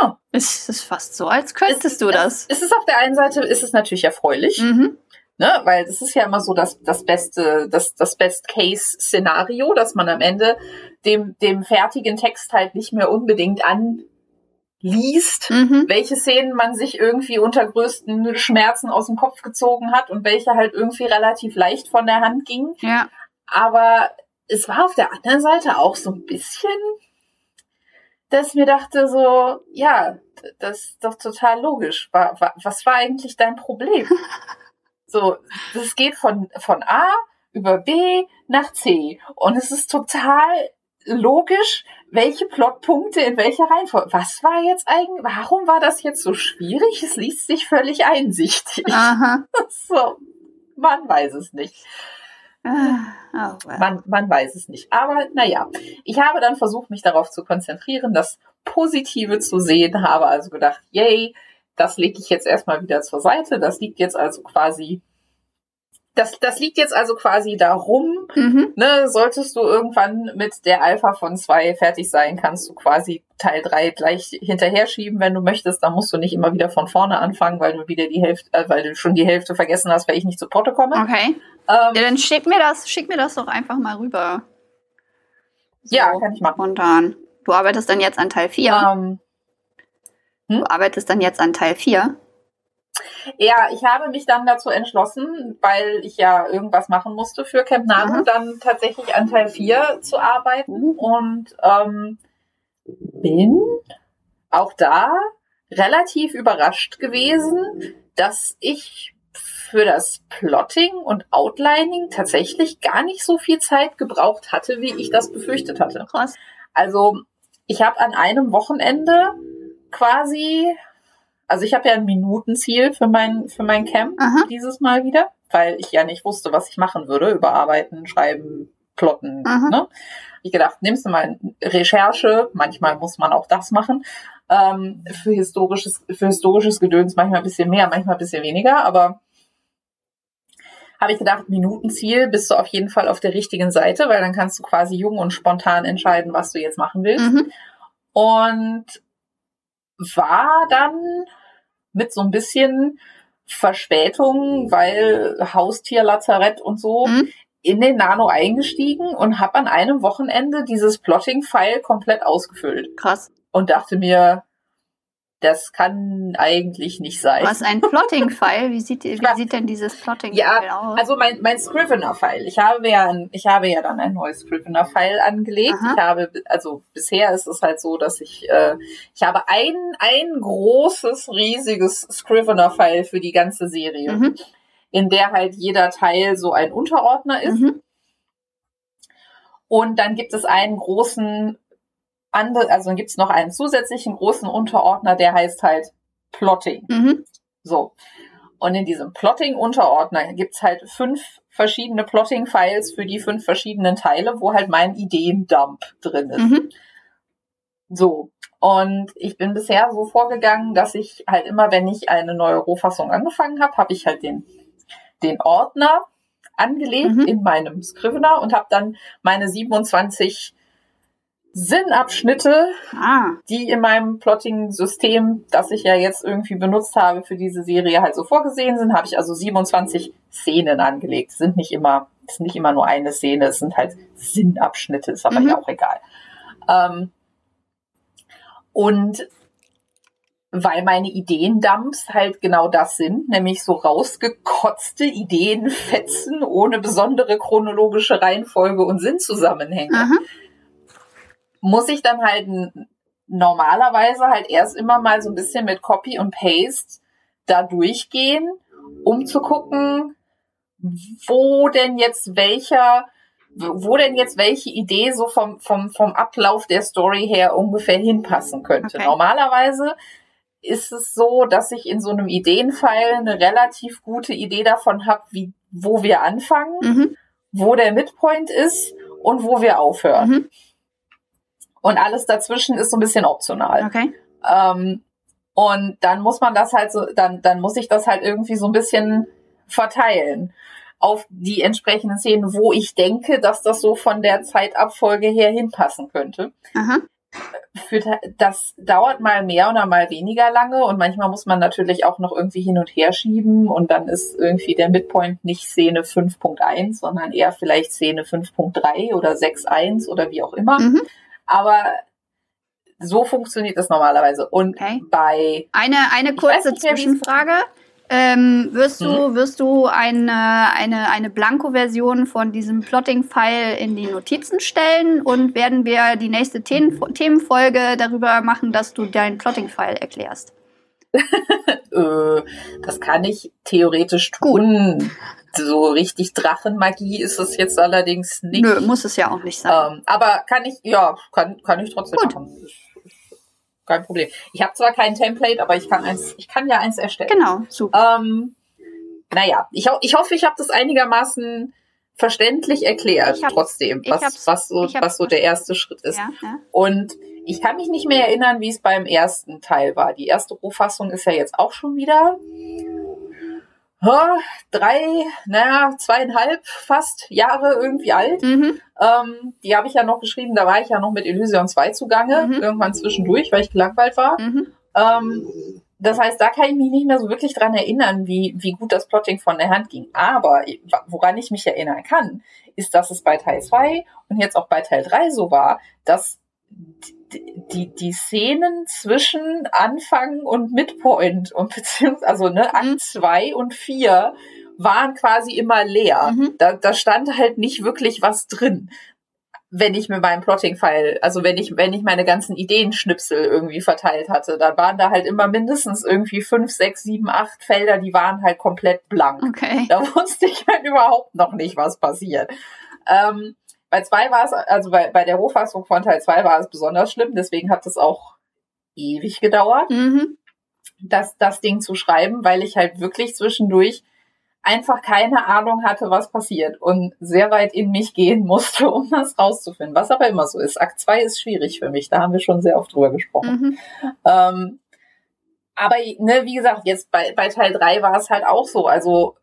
Oh. Es ist fast so, als könntest es, du das.
Es ist auf der einen Seite ist es natürlich erfreulich, mhm. ne, weil es ist ja immer so das, das beste, das, das Best-Case-Szenario, dass man am Ende dem, dem fertigen Text halt nicht mehr unbedingt anliest, mhm. welche Szenen man sich irgendwie unter größten Schmerzen aus dem Kopf gezogen hat und welche halt irgendwie relativ leicht von der Hand gingen.
Ja.
Aber es war auf der anderen Seite auch so ein bisschen dass ich mir dachte so, ja, das ist doch total logisch. Was war eigentlich dein Problem? So, das geht von, von A über B nach C. Und es ist total logisch, welche Plotpunkte in welcher Reihenfolge. Was war jetzt eigentlich, warum war das jetzt so schwierig? Es liest sich völlig einsichtig.
Aha.
So, man weiß es nicht.
Ah, oh, well.
man, man weiß es nicht. Aber naja, ich habe dann versucht, mich darauf zu konzentrieren, das Positive zu sehen, habe also gedacht, yay, das lege ich jetzt erstmal wieder zur Seite. Das liegt jetzt also quasi das, das liegt jetzt also quasi darum, mhm. ne, solltest du irgendwann mit der Alpha von zwei fertig sein, kannst du quasi Teil drei gleich hinterher schieben, wenn du möchtest. Dann musst du nicht immer wieder von vorne anfangen, weil du wieder die Hälfte, äh, weil du schon die Hälfte vergessen hast, weil ich nicht zu Potte komme.
Okay. Ähm, ja, dann schick mir das, schick mir das doch einfach mal rüber.
So, ja, kann ich machen.
Spontan. Du arbeitest dann jetzt an Teil 4.
Ähm,
hm? Du arbeitest dann jetzt an Teil 4.
Ja, ich habe mich dann dazu entschlossen, weil ich ja irgendwas machen musste für Camp Nano, mhm. dann tatsächlich an Teil 4 zu arbeiten mhm. und ähm, bin auch da relativ überrascht gewesen, dass ich für das Plotting und Outlining tatsächlich gar nicht so viel Zeit gebraucht hatte, wie ich das befürchtet hatte.
Krass.
Also ich habe an einem Wochenende quasi also ich habe ja ein Minutenziel für mein, für mein Camp Aha. dieses Mal wieder, weil ich ja nicht wusste, was ich machen würde. Überarbeiten, schreiben, plotten. Ne? Ich gedacht, nimmst du mal Recherche, manchmal muss man auch das machen. Ähm, für historisches, für historisches Gedöns manchmal ein bisschen mehr, manchmal ein bisschen weniger, aber habe ich gedacht, Minutenziel bist du auf jeden Fall auf der richtigen Seite, weil dann kannst du quasi jung und spontan entscheiden, was du jetzt machen willst. Mhm. Und war dann mit so ein bisschen Verspätung, weil Haustierlazarett und so, mhm. in den Nano eingestiegen und habe an einem Wochenende dieses Plotting-File komplett ausgefüllt.
Krass.
Und dachte mir, das kann eigentlich nicht sein.
Was ein Plotting-File? Wie sieht, wie ja. sieht denn dieses Plotting-File
ja, aus? Also mein, mein Scrivener-File. Ich habe ja, ein, ich habe ja dann ein neues Scrivener-File angelegt. Aha. Ich habe, also bisher ist es halt so, dass ich, äh, ich habe ein, ein großes, riesiges Scrivener-File für die ganze Serie, mhm. in der halt jeder Teil so ein Unterordner ist. Mhm. Und dann gibt es einen großen andere, also dann gibt's noch einen zusätzlichen großen Unterordner, der heißt halt Plotting. Mhm. So. Und in diesem Plotting-Unterordner gibt's halt fünf verschiedene Plotting-Files für die fünf verschiedenen Teile, wo halt mein Ideendump drin ist. Mhm. So. Und ich bin bisher so vorgegangen, dass ich halt immer, wenn ich eine neue Rohfassung angefangen habe, habe ich halt den, den Ordner angelegt mhm. in meinem Scrivener und habe dann meine 27 Sinnabschnitte, ah. die in meinem Plotting-System, das ich ja jetzt irgendwie benutzt habe für diese Serie, halt so vorgesehen sind, habe ich also 27 Szenen angelegt. sind nicht immer, ist nicht immer nur eine Szene, es sind halt Sinnabschnitte, ist aber mhm. ja auch egal. Ähm, und weil meine Ideendumps halt genau das sind, nämlich so rausgekotzte Ideenfetzen ohne besondere chronologische Reihenfolge und Sinnzusammenhänge. Mhm muss ich dann halt normalerweise halt erst immer mal so ein bisschen mit Copy und Paste da durchgehen, um zu gucken, wo denn jetzt welcher, wo denn jetzt welche Idee so vom, vom, vom Ablauf der Story her ungefähr hinpassen könnte. Okay. Normalerweise ist es so, dass ich in so einem Ideenfile eine relativ gute Idee davon habe, wie, wo wir anfangen, mhm. wo der Midpoint ist und wo wir aufhören. Mhm. Und alles dazwischen ist so ein bisschen optional.
Okay.
Ähm, und dann muss man das halt so, dann, dann muss ich das halt irgendwie so ein bisschen verteilen auf die entsprechenden Szenen, wo ich denke, dass das so von der Zeitabfolge her hinpassen könnte. Aha. Für, das dauert mal mehr oder mal weniger lange und manchmal muss man natürlich auch noch irgendwie hin und her schieben und dann ist irgendwie der Midpoint nicht Szene 5.1, sondern eher vielleicht Szene 5.3 oder 6.1 oder wie auch immer. Mhm. Aber so funktioniert das normalerweise. Und okay. bei
eine eine kurze Zwischenfrage. Ähm, wirst du, hm? wirst du eine, eine, eine Blanko-Version von diesem Plotting-File in die Notizen stellen und werden wir die nächste Themen Themenfolge darüber machen, dass du dein Plotting-File erklärst?
äh, das kann ich theoretisch tun. Gut so richtig Drachenmagie ist es jetzt allerdings nicht.
Nö, muss es ja auch nicht sein.
Ähm, aber kann ich, ja, kann, kann ich trotzdem Gut. machen. Kein Problem. Ich habe zwar kein Template, aber ich kann eins, ich kann ja eins erstellen.
Genau,
super. Ähm, naja, ich, ich hoffe, ich habe das einigermaßen verständlich erklärt, trotzdem, was, was, so, was so der erste Schritt ist. Ja, ja. Und ich kann mich nicht mehr erinnern, wie es beim ersten Teil war. Die erste Rohfassung ist ja jetzt auch schon wieder drei, naja, zweieinhalb fast Jahre irgendwie alt. Mhm. Ähm, die habe ich ja noch geschrieben, da war ich ja noch mit Elysion 2 zugange, mhm. irgendwann zwischendurch, weil ich gelangweilt war. Mhm. Ähm, das heißt, da kann ich mich nicht mehr so wirklich dran erinnern, wie, wie gut das Plotting von der Hand ging. Aber woran ich mich erinnern kann, ist, dass es bei Teil 2 und jetzt auch bei Teil 3 so war, dass die, die Szenen zwischen Anfang und Midpoint und beziehungsweise, also ne, mhm. Akt 2 und 4 waren quasi immer leer. Mhm. Da, da stand halt nicht wirklich was drin. Wenn ich mir meinen Plotting-File, also wenn ich, wenn ich meine ganzen Ideenschnipsel irgendwie verteilt hatte, dann waren da halt immer mindestens irgendwie fünf, sechs, sieben, acht Felder, die waren halt komplett blank.
Okay.
Da wusste ich halt überhaupt noch nicht, was passiert. Ähm, bei zwei war es, also bei, bei der Rohfassung von Teil 2 war es besonders schlimm, deswegen hat es auch ewig gedauert, mhm. das, das Ding zu schreiben, weil ich halt wirklich zwischendurch einfach keine Ahnung hatte, was passiert und sehr weit in mich gehen musste, um das rauszufinden. Was aber immer so ist. Akt 2 ist schwierig für mich, da haben wir schon sehr oft drüber gesprochen. Mhm. Ähm, aber ne, wie gesagt, jetzt bei, bei Teil 3 war es halt auch so. Also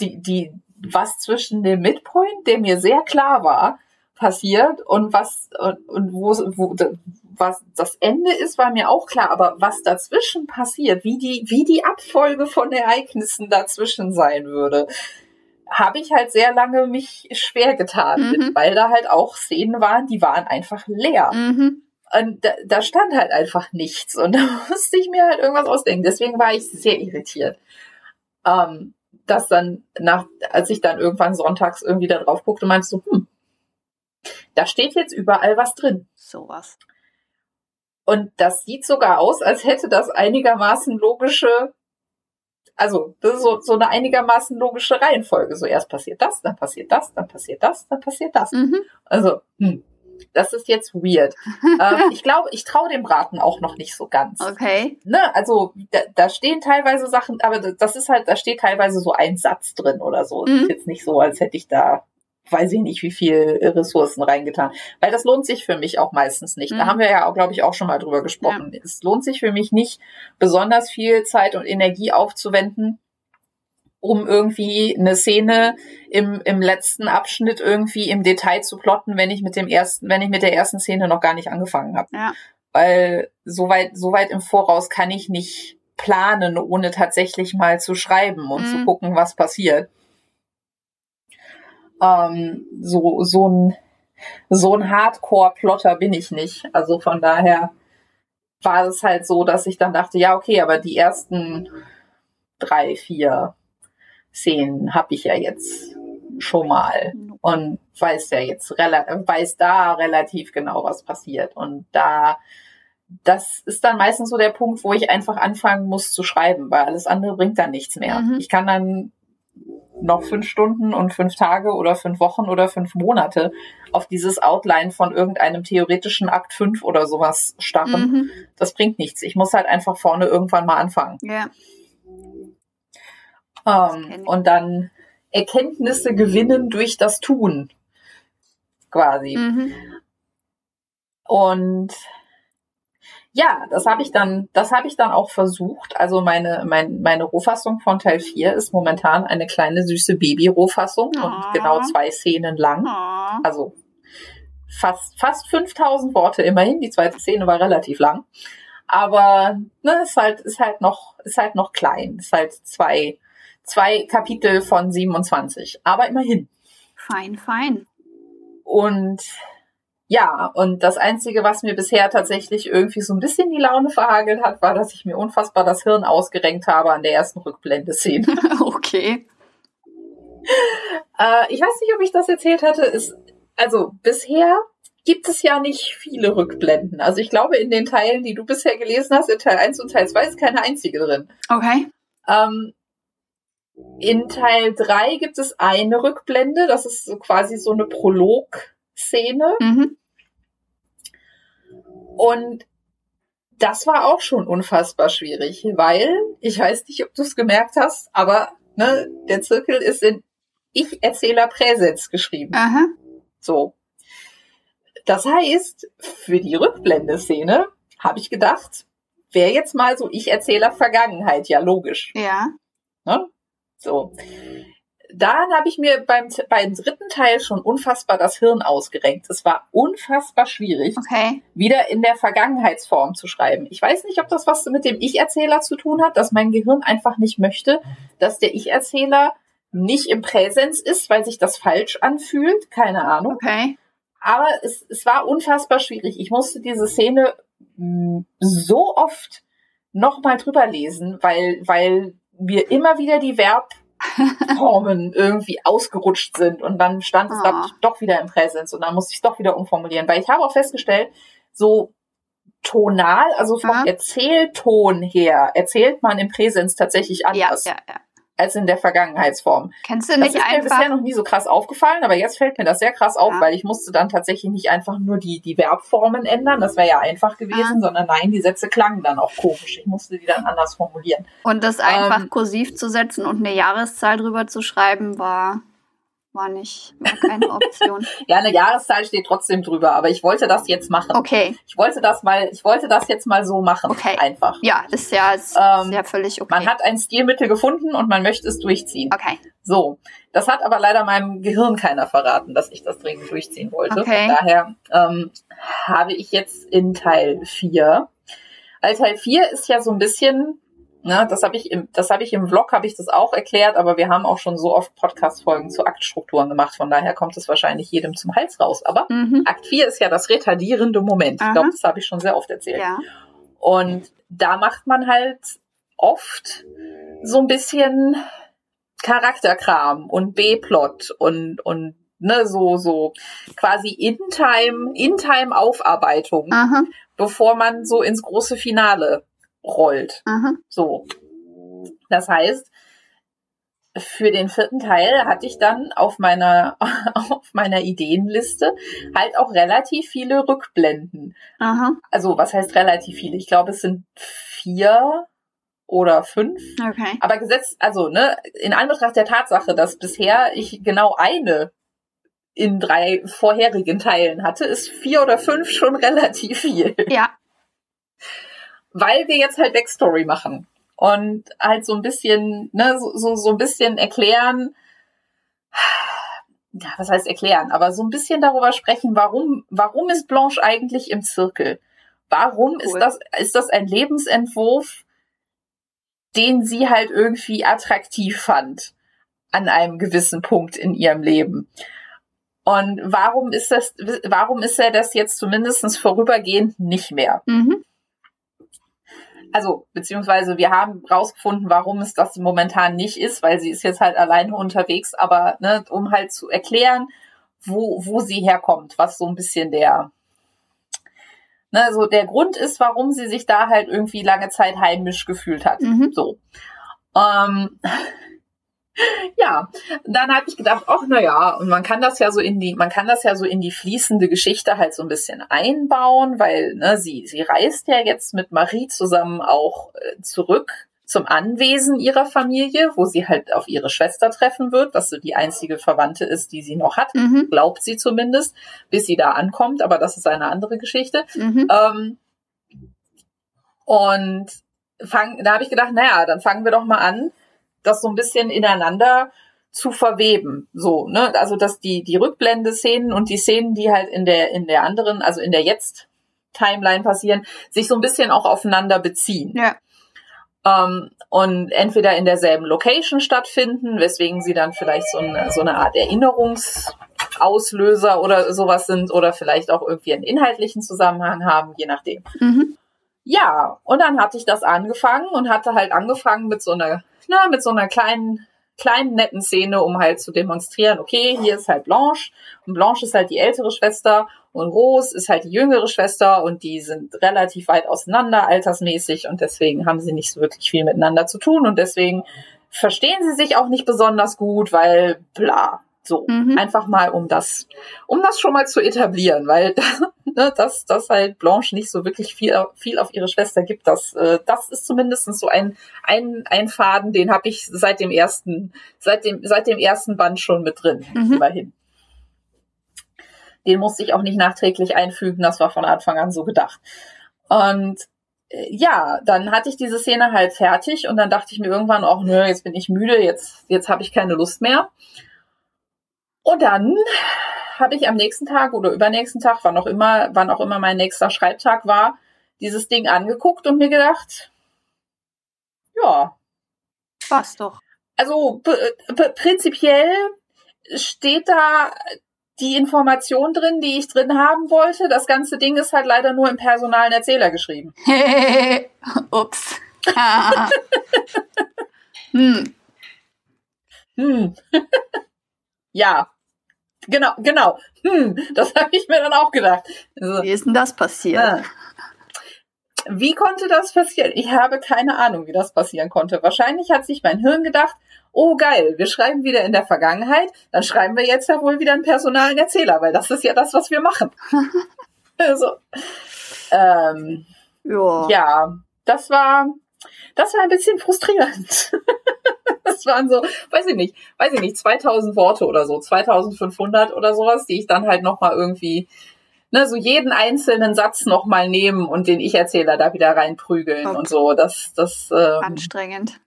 die, die, was zwischen dem Midpoint, der mir sehr klar war, passiert und was und, und wo, wo was das Ende ist, war mir auch klar, aber was dazwischen passiert, wie die wie die Abfolge von Ereignissen dazwischen sein würde, habe ich halt sehr lange mich schwer getan mhm. mit, weil da halt auch Szenen waren, die waren einfach leer. Mhm. Und da, da stand halt einfach nichts und da musste ich mir halt irgendwas ausdenken. Deswegen war ich sehr irritiert. Ähm, dass dann nach, als ich dann irgendwann sonntags irgendwie da drauf guckte, meinst du, hm, da steht jetzt überall was drin.
Sowas.
Und das sieht sogar aus, als hätte das einigermaßen logische, also das ist so, so eine einigermaßen logische Reihenfolge. So erst passiert das, dann passiert das, dann passiert das, dann passiert das. Mhm. Also, hm, das ist jetzt weird. ähm, ich glaube, ich traue dem Braten auch noch nicht so ganz.
Okay.
Ne, also da, da, stehen teilweise Sachen, aber das ist halt, da steht teilweise so ein Satz drin oder so. Mhm. ist jetzt nicht so, als hätte ich da weiß ich nicht, wie viel Ressourcen reingetan. Weil das lohnt sich für mich auch meistens nicht. Mhm. Da haben wir ja, glaube ich, auch schon mal drüber gesprochen. Ja. Es lohnt sich für mich nicht, besonders viel Zeit und Energie aufzuwenden, um irgendwie eine Szene im, im letzten Abschnitt irgendwie im Detail zu plotten, wenn ich mit dem ersten, wenn ich mit der ersten Szene noch gar nicht angefangen habe.
Ja.
Weil so weit, so weit im Voraus kann ich nicht planen, ohne tatsächlich mal zu schreiben und
Mhm.
zu gucken, was passiert. Ähm, so, so ein, so ein Hardcore-Plotter bin ich nicht. Also von daher war es halt so, dass ich dann dachte, ja, okay, aber die ersten drei, vier Szenen habe ich ja jetzt schon mal und weiß ja jetzt weiß da relativ genau, was passiert. Und da, das ist dann meistens so der Punkt, wo ich einfach anfangen muss zu schreiben, weil alles andere bringt dann nichts mehr.
Mhm.
Ich kann dann noch fünf Stunden und fünf Tage oder fünf Wochen oder fünf Monate auf dieses Outline von irgendeinem theoretischen Akt 5 oder sowas starren.
Mhm.
Das bringt nichts. Ich muss halt einfach vorne irgendwann mal anfangen.
Ja.
Ähm, und dann Erkenntnisse gewinnen durch das Tun. Quasi.
Mhm.
Und ja, das habe ich dann, das habe ich dann auch versucht. Also meine, mein, meine Rohfassung von Teil 4 ist momentan eine kleine süße Baby-Rohfassung
Oh.
und genau zwei Szenen lang.
Oh.
Also fast, fast 5000 Worte immerhin. Die zweite Szene war relativ lang. Aber ne, ist halt, ist halt noch, ist halt noch klein. Ist halt zwei, zwei Kapitel von 27. Aber immerhin.
Fein, fein.
Und ja, und das Einzige, was mir bisher tatsächlich irgendwie so ein bisschen die Laune verhagelt hat, war, dass ich mir unfassbar das Hirn ausgerenkt habe an der ersten Rückblendeszene.
okay.
äh, ich weiß nicht, ob ich das erzählt hatte. Ist, also bisher gibt es ja nicht viele Rückblenden. Also ich glaube, in den Teilen, die du bisher gelesen hast, in Teil 1 und Teil 2 ist keine einzige drin.
Okay.
Ähm, in Teil 3 gibt es eine Rückblende, das ist so quasi so eine Prolog-Szene.
Mhm.
Und das war auch schon unfassbar schwierig, weil, ich weiß nicht, ob du es gemerkt hast, aber ne, der Zirkel ist in Ich-Erzähler-Präsens geschrieben.
Aha.
So. Das heißt, für die Rückblendeszene habe ich gedacht, wäre jetzt mal so Ich-Erzähler Vergangenheit, ja logisch.
Ja.
Ne? So. Dann habe ich mir beim, beim dritten Teil schon unfassbar das Hirn ausgerenkt. Es war unfassbar schwierig,
Okay.
wieder in der Vergangenheitsform zu schreiben. Ich weiß nicht, ob das was mit dem Ich-Erzähler zu tun hat, dass mein Gehirn einfach nicht möchte, dass der Ich-Erzähler nicht im Präsens ist, weil sich das falsch anfühlt. Keine Ahnung.
Okay.
Aber es, es war unfassbar schwierig. Ich musste diese Szene mh, so oft nochmal drüber lesen, weil, weil mir immer wieder die Verbformen irgendwie ausgerutscht sind und dann stand es
Ah.
doch wieder im Präsens und dann musste ich es doch wieder umformulieren, weil ich habe auch festgestellt, so tonal, also vom
Ja.
Erzählton her, erzählt man im Präsens tatsächlich
Ja,
anders
ja, ja.
Als in der Vergangenheitsform.
Kennst du
Das
nicht
ist mir bisher
einfach?
noch nie so krass aufgefallen, aber jetzt fällt mir das sehr krass auf,
Ja.
weil ich musste dann tatsächlich nicht einfach nur die, die Verbformen ändern, das wäre ja einfach gewesen, sondern nein, die Sätze klangen dann auch komisch. Ich musste die dann anders formulieren.
Und das einfach
Ähm,
kursiv zu setzen und eine Jahreszahl drüber zu schreiben, war, war nicht, war keine Option.
Ja, eine Jahreszahl steht trotzdem drüber, aber ich wollte das jetzt machen.
Okay.
Ich wollte das mal, ich wollte das jetzt mal so machen.
Okay.
Einfach.
Ja, ist ja, ist,
Ähm,
ja völlig okay.
Man hat ein Stilmittel gefunden und man möchte es durchziehen.
okay.
So, das hat aber leider meinem Gehirn keiner verraten, dass ich das dringend durchziehen wollte.
Okay.
Von daher ähm, habe ich jetzt in Teil 4. Weil Teil 4 ist ja so ein bisschen, ne, das habe ich im, das habe ich im Vlog, habe ich das auch erklärt, aber wir haben auch schon so oft Podcast-Folgen zu Aktstrukturen gemacht, von daher kommt es wahrscheinlich jedem zum Hals raus. Aber
Mhm.
Akt 4 ist ja das retardierende Moment. Ich
Aha.
glaube, das habe ich schon sehr oft erzählt.
Ja.
Und da macht man halt oft so ein bisschen Charakterkram und B-Plot und, und ne, so, so quasi In-Time, In-Time-Aufarbeitung,
Aha.
bevor man so ins große Finale rollt.
Aha.
So. Das heißt, für den vierten Teil hatte ich dann auf meiner, auf meiner Ideenliste halt auch relativ viele Rückblenden
Aha.
also was heißt relativ viele? Ich glaube, es sind vier oder fünf.
Okay.
Aber gesetzt, also ne, in Anbetracht der Tatsache, dass bisher ich genau eine in drei vorherigen Teilen hatte, ist vier oder fünf schon relativ viel.
Ja.
Weil wir jetzt halt Backstory machen. und halt so ein bisschen, ne, so, so, so ein bisschen erklären, ja, was heißt erklären, aber so ein bisschen darüber sprechen, warum, warum ist Blanche eigentlich im Zirkel? Warum cool. ist das, ist das ein Lebensentwurf, den sie halt irgendwie attraktiv fand an einem gewissen Punkt in ihrem Leben? Und warum ist das, warum ist er das jetzt zumindest vorübergehend nicht mehr? Mhm also beziehungsweise wir haben rausgefunden, warum es das momentan nicht ist, weil sie ist jetzt halt alleine unterwegs, aber ne, um halt zu erklären, wo, wo sie herkommt, was so ein bisschen der, ne, so der Grund ist, warum sie sich da halt irgendwie lange Zeit heimisch gefühlt hat. Mhm. So. Ähm, ja, dann habe ich gedacht, ach na ja, und man kann das ja so in die, man kann das ja so in die fließende Geschichte halt so ein bisschen einbauen, weil ne, sie sie reist ja jetzt mit Marie zusammen auch äh, zurück zum Anwesen ihrer Familie, wo sie halt auf ihre Schwester treffen wird, was so die einzige Verwandte ist, die sie noch hat, mhm. glaubt sie zumindest, bis sie da ankommt, aber das ist eine andere Geschichte. Mhm. Ähm, und fang, da habe ich gedacht, naja, dann fangen wir doch mal an, das so ein bisschen ineinander zu verweben. So, ne? Also dass die, die Rückblende-Szenen und die Szenen, die halt in der, in der anderen, also in der Jetzt-Timeline passieren, sich so ein bisschen auch aufeinander beziehen. Ja. Ähm, und entweder in derselben Location stattfinden, weswegen sie dann vielleicht so eine, so eine Art Erinnerungsauslöser oder sowas sind oder vielleicht auch irgendwie einen inhaltlichen Zusammenhang haben, je nachdem. Mhm. Ja, und dann hatte ich das angefangen und hatte halt angefangen mit so einer na, mit so einer kleinen, kleinen netten Szene, um halt zu demonstrieren, okay, hier ist halt Blanche und Blanche ist halt die ältere Schwester und Rose ist halt die jüngere Schwester und die sind relativ weit auseinander altersmäßig und deswegen haben sie nicht so wirklich viel miteinander zu tun und deswegen verstehen sie sich auch nicht besonders gut, weil bla. So, mhm. einfach mal, um das, um das schon mal zu etablieren, weil ne, dass, dass halt Blanche nicht so wirklich viel, viel auf ihre Schwester gibt, das, äh, das ist zumindest so ein, ein, ein Faden, den habe ich seit dem ersten, seit dem, seit dem ersten Band schon mit drin, mhm. immerhin. Den musste ich auch nicht nachträglich einfügen, das war von Anfang an so gedacht. Und äh, ja, dann hatte ich diese Szene halt fertig und dann dachte ich mir irgendwann auch, nö, jetzt bin ich müde, jetzt, jetzt habe ich keine Lust mehr. Und dann habe ich am nächsten Tag oder übernächsten Tag, wann auch immer, wann auch immer mein nächster Schreibtag war, dieses Ding angeguckt und mir gedacht, ja.
Was doch.
Also prinzipiell steht da die Information drin, die ich drin haben wollte. Das ganze Ding ist halt leider nur im personalen Erzähler geschrieben.
Ups. hm.
Hm. ja. Genau, genau. Hm, das habe ich mir dann auch gedacht.
Also, wie ist denn das passiert? Ja.
Wie konnte das passieren? Ich habe keine Ahnung, wie das passieren konnte. Wahrscheinlich hat sich mein Hirn gedacht, oh geil, wir schreiben wieder in der Vergangenheit, dann schreiben wir jetzt ja wohl wieder einen personalen Erzähler, weil das ist ja das, was wir machen. also, ähm, ja. ja, das war, das war ein bisschen frustrierend. das waren so, weiß ich nicht, weiß ich nicht, 2000 Worte oder so, 2500 oder sowas, die ich dann halt nochmal irgendwie, ne, so jeden einzelnen Satz nochmal nehmen und den Ich-Erzähler da wieder reinprügeln okay. und so. Das, das, ähm,
Anstrengend.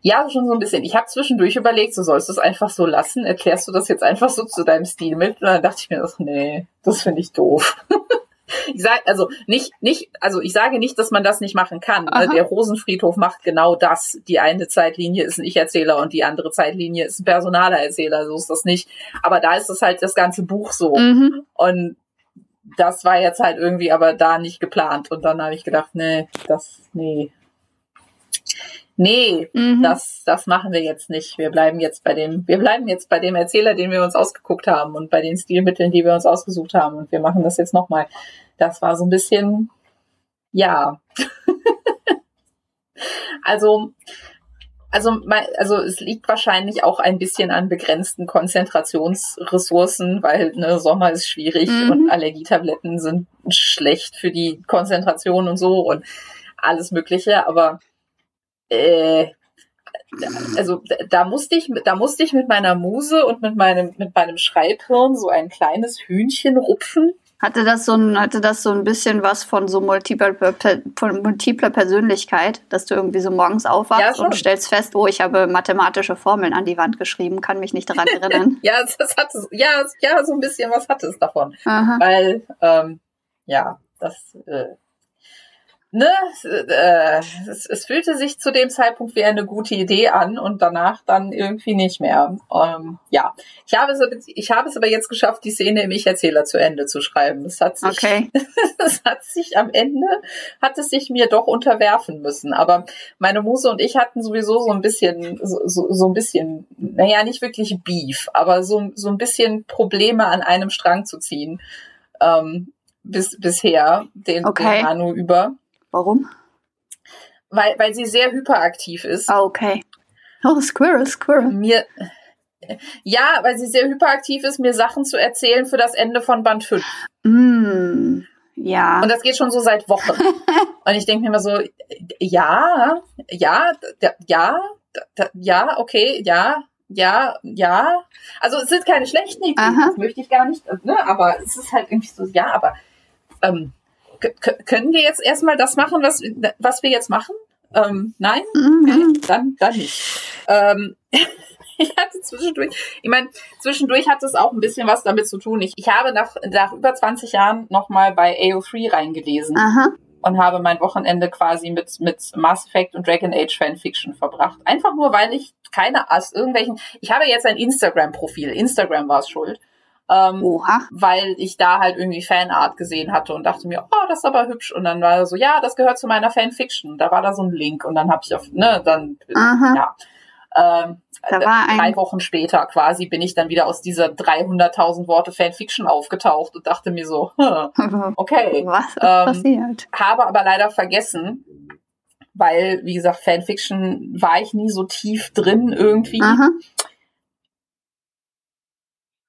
Ja, schon so ein bisschen. Ich habe zwischendurch überlegt, so sollst du es einfach so lassen? Erklärst du das jetzt einfach so zu deinem Stil mit? Und dann dachte ich mir, ach, nee, das finde ich doof. Ich sage also nicht nicht also ich sage nicht, dass man das nicht machen kann. Ne? Aha. Der Rosenfriedhof macht genau das. Die eine Zeitlinie ist ein Ich-Erzähler und die andere Zeitlinie ist ein personaler Erzähler. So ist das nicht. Aber da ist das halt das ganze Buch so. Mhm. Und das war jetzt halt irgendwie aber da nicht geplant. Und dann habe ich gedacht, nee, das nee. Nee, mhm. das, das machen wir jetzt nicht. Wir bleiben jetzt bei dem, wir bleiben jetzt bei dem Erzähler, den wir uns ausgeguckt haben und bei den Stilmitteln, die wir uns ausgesucht haben. Und wir machen das jetzt nochmal. Das war so ein bisschen, ja. also, also, also es liegt wahrscheinlich auch ein bisschen an begrenzten Konzentrationsressourcen, weil ne, Sommer ist schwierig mhm. und Allergietabletten sind schlecht für die Konzentration und so und alles Mögliche. Aber äh, also da musste ich, da musste ich mit meiner Muse und mit meinem, mit meinem Schreibhirn so ein kleines Hühnchen rupfen,
Hatte das so ein, hatte das so ein bisschen was von so multipler, von multipler Persönlichkeit, dass du irgendwie so morgens aufwachst
Ja,
und stellst fest, oh, ich habe mathematische Formeln an die Wand geschrieben, kann mich nicht daran erinnern.
Ja, das hat ja, ja, so ein bisschen was hat es davon.
Aha.
Weil, ähm, ja, das, äh, ne, äh, es, es fühlte sich zu dem Zeitpunkt wie eine gute Idee an und danach dann irgendwie nicht mehr. Ähm, ja, ich habe, es, aber- ich habe es aber jetzt geschafft, die Szene im Ich-Erzähler zu Ende zu schreiben. Das hat sich,
Okay.
das hat sich am Ende, hat es sich mir doch unterwerfen müssen. Aber meine Muse und ich hatten sowieso so ein bisschen, so, so, so ein bisschen, naja, nicht wirklich Beef, aber so, so ein bisschen Probleme an einem Strang zu ziehen. Ähm, bis, bisher, den,
Okay.
den Manu über.
Warum?
Weil, weil sie sehr hyperaktiv ist.
Ah, okay. Oh, Squirrel, Squirrel.
Mir, ja, weil sie sehr hyperaktiv ist, mir Sachen zu erzählen für das Ende von Band 5.
Mm, ja.
Und das geht schon so seit Wochen. Und ich denke mir immer so, ja, ja, ja, ja, okay, ja, ja, ja. Also es sind keine schlechten Ideen, das möchte ich gar nicht, ne? aber es ist halt irgendwie so, ja, aber ähm, können wir jetzt erstmal das machen, was, was wir jetzt machen? Ähm, nein?
Mhm.
dann, dann nicht. Ähm, ich hatte zwischendurch, ich meine, zwischendurch hat es auch ein bisschen was damit zu tun. Ich, ich habe nach, nach über 20 Jahren nochmal bei AO3 reingelesen
Aha.
und habe mein Wochenende quasi mit, mit Mass Effect und Dragon Age Fanfiction verbracht. Einfach nur, weil ich keine aus irgendwelchen, ich habe jetzt ein Instagram-Profil. Instagram war es schuld. Ähm,
Oha.
weil ich da halt irgendwie Fanart gesehen hatte und dachte mir, oh, das ist aber hübsch. Und dann war so, ja, das gehört zu meiner Fanfiction. Da war da so ein Link und dann habe ich auf, ne, dann,
Aha.
ja. Ähm,
Da ein-
drei Wochen später quasi bin ich dann wieder aus dieser 300.000 Worte Fanfiction aufgetaucht und dachte mir so, okay.
Was ist
Ähm,
passiert?
Habe aber leider vergessen, weil, wie gesagt, Fanfiction war ich nie so tief drin irgendwie.
Aha.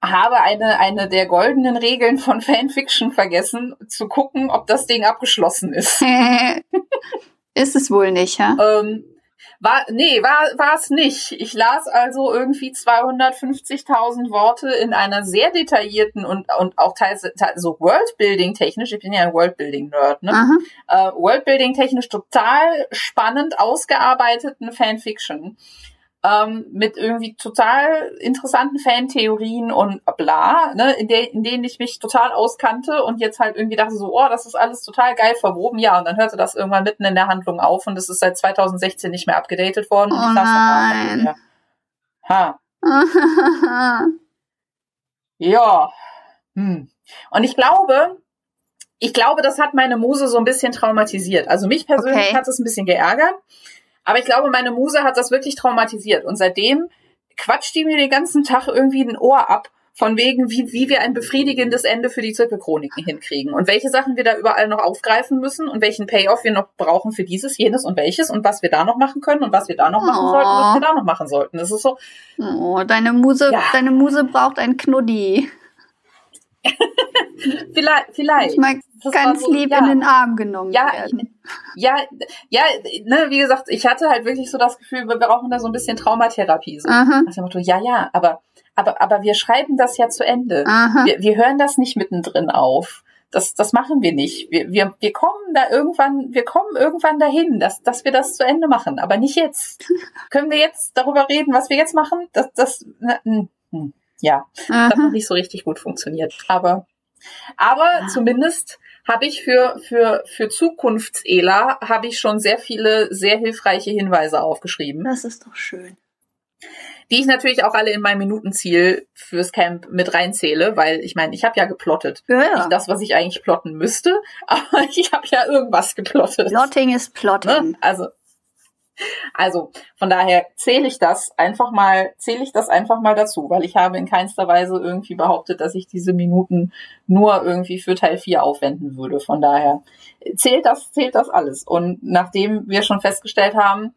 Habe eine, eine der goldenen Regeln von Fanfiction vergessen, zu gucken, ob das Ding abgeschlossen ist.
ist es wohl nicht, ja?
ähm, war, nee, war, es nicht. Ich las also irgendwie 250.000 Worte in einer sehr detaillierten und, und auch teils, teils so Worldbuilding technisch, ich bin ja ein Worldbuilding Nerd, ne? Äh, Worldbuilding technisch total spannend ausgearbeiteten Fanfiction. Ähm, mit irgendwie total interessanten Fantheorien und bla, ne, in, der, in denen ich mich total auskannte und jetzt halt irgendwie dachte so, oh, das ist alles total geil verwoben. Ja, und dann hörte das irgendwann mitten in der Handlung auf und es ist seit 2016 nicht mehr abgedatet worden. und
Oh
ich saß dann
nein.
mir, Ha, ja. Hm. Und ich glaube, ich glaube, das hat meine Muse so ein bisschen traumatisiert. Also mich persönlich
Okay.
hat es ein bisschen geärgert. Aber ich glaube, meine Muse hat das wirklich traumatisiert. Und seitdem quatscht die mir den ganzen Tag irgendwie ein Ohr ab, von wegen, wie, wie wir ein befriedigendes Ende für die Zirkelchroniken hinkriegen. Und welche Sachen wir da überall noch aufgreifen müssen und welchen Payoff wir noch brauchen für dieses, jenes und welches und was wir da noch machen können und was wir da noch machen
Oh.
sollten und was wir da noch machen sollten. Das ist so,
Oh, deine Muse,
Ja.
deine Muse braucht ein Knuddi.
vielleicht, vielleicht.
Ich mag
Das
ganz
so,
lieb
ja.
in den Arm genommen
Ja,
werden.
Ja, ja, ne, wie gesagt, ich hatte halt wirklich so das Gefühl, wir brauchen da so ein bisschen Traumatherapie. So.
Aha.
Motto, ja, ja, aber, aber, aber wir schreiben das ja zu Ende.
Aha.
Wir, wir hören das nicht mittendrin auf. Das, das machen wir nicht. Wir, wir, wir kommen da irgendwann, wir kommen irgendwann dahin, dass, dass wir das zu Ende machen, aber nicht jetzt. Können wir jetzt darüber reden, was wir jetzt machen? Das, das, na, hm, ja, das hat noch
Aha.
nicht so richtig gut funktioniert. Aber, aber
Ja.
zumindest habe ich für, für, für Zukunfts-Ela habe ich schon sehr viele sehr hilfreiche Hinweise aufgeschrieben,
Das ist doch schön.
die ich natürlich auch alle in mein Minutenziel fürs Camp mit reinzähle, weil ich meine, ich habe ja geplottet.
Ja,
Nicht
ja.
das, was ich eigentlich plotten müsste, aber ich habe ja irgendwas geplottet.
Plotting ist Plotting.
Ne? Also, also von daher zähle ich das einfach mal, zähle ich das einfach mal dazu, weil ich habe in keinster Weise irgendwie behauptet, dass ich diese Minuten nur irgendwie für Teil 4 aufwenden würde. Von daher zählt das, zählt das alles. Und nachdem wir schon festgestellt haben,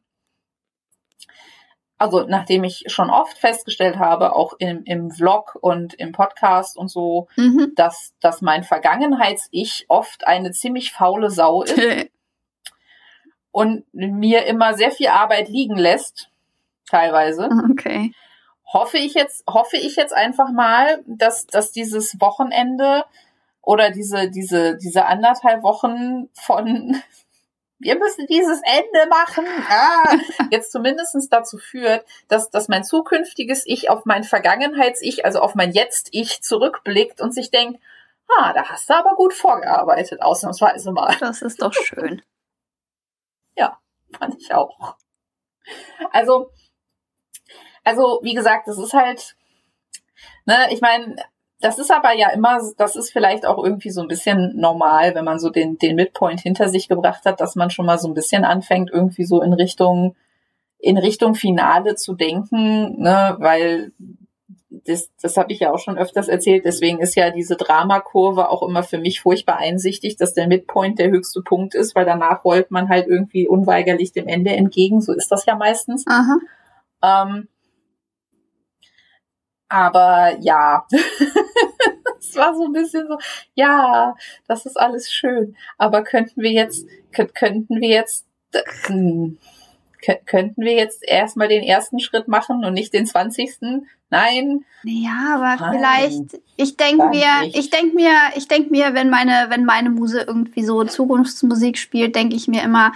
also nachdem ich schon oft festgestellt habe, auch im, im Vlog und im Podcast und so,
Mhm.
dass, dass mein Vergangenheits-Ich oft eine ziemlich faule Sau ist und mir immer sehr viel Arbeit liegen lässt, teilweise,
okay.
hoffe ich jetzt, hoffe ich jetzt einfach mal, dass, dass dieses Wochenende oder diese, diese, diese anderthalb Wochen von wir müssen dieses Ende machen, ah, jetzt zumindestens dazu führt, dass, dass mein zukünftiges Ich auf mein Vergangenheits-Ich, also auf mein Jetzt-Ich zurückblickt und sich denkt, ah, da hast du aber gut vorgearbeitet, ausnahmsweise mal.
Das ist doch schön.
Ja, fand ich auch. Also, also, wie gesagt, das ist halt, ne, ich meine, das ist aber ja immer, das ist vielleicht auch irgendwie so ein bisschen normal, wenn man so den, den Midpoint hinter sich gebracht hat, dass man schon mal so ein bisschen anfängt, irgendwie so in Richtung, in Richtung Finale zu denken, ne, weil das, das habe ich ja auch schon öfters erzählt, deswegen ist ja diese Dramakurve auch immer für mich furchtbar einsichtig, dass der Midpoint der höchste Punkt ist, weil danach rollt man halt irgendwie unweigerlich dem Ende entgegen, so ist das ja meistens. Ähm, aber ja, es war so ein bisschen so, ja, das ist alles schön. Aber könnten wir jetzt, könnten wir jetzt, hm, könnten wir jetzt erstmal den ersten Schritt machen und nicht den zwanzigsten? Nein.
Ja, aber Nein, vielleicht, ich denke mir, ich denke mir, ich denke mir, wenn meine, wenn meine Muse irgendwie so Zukunftsmusik spielt, denke ich mir immer,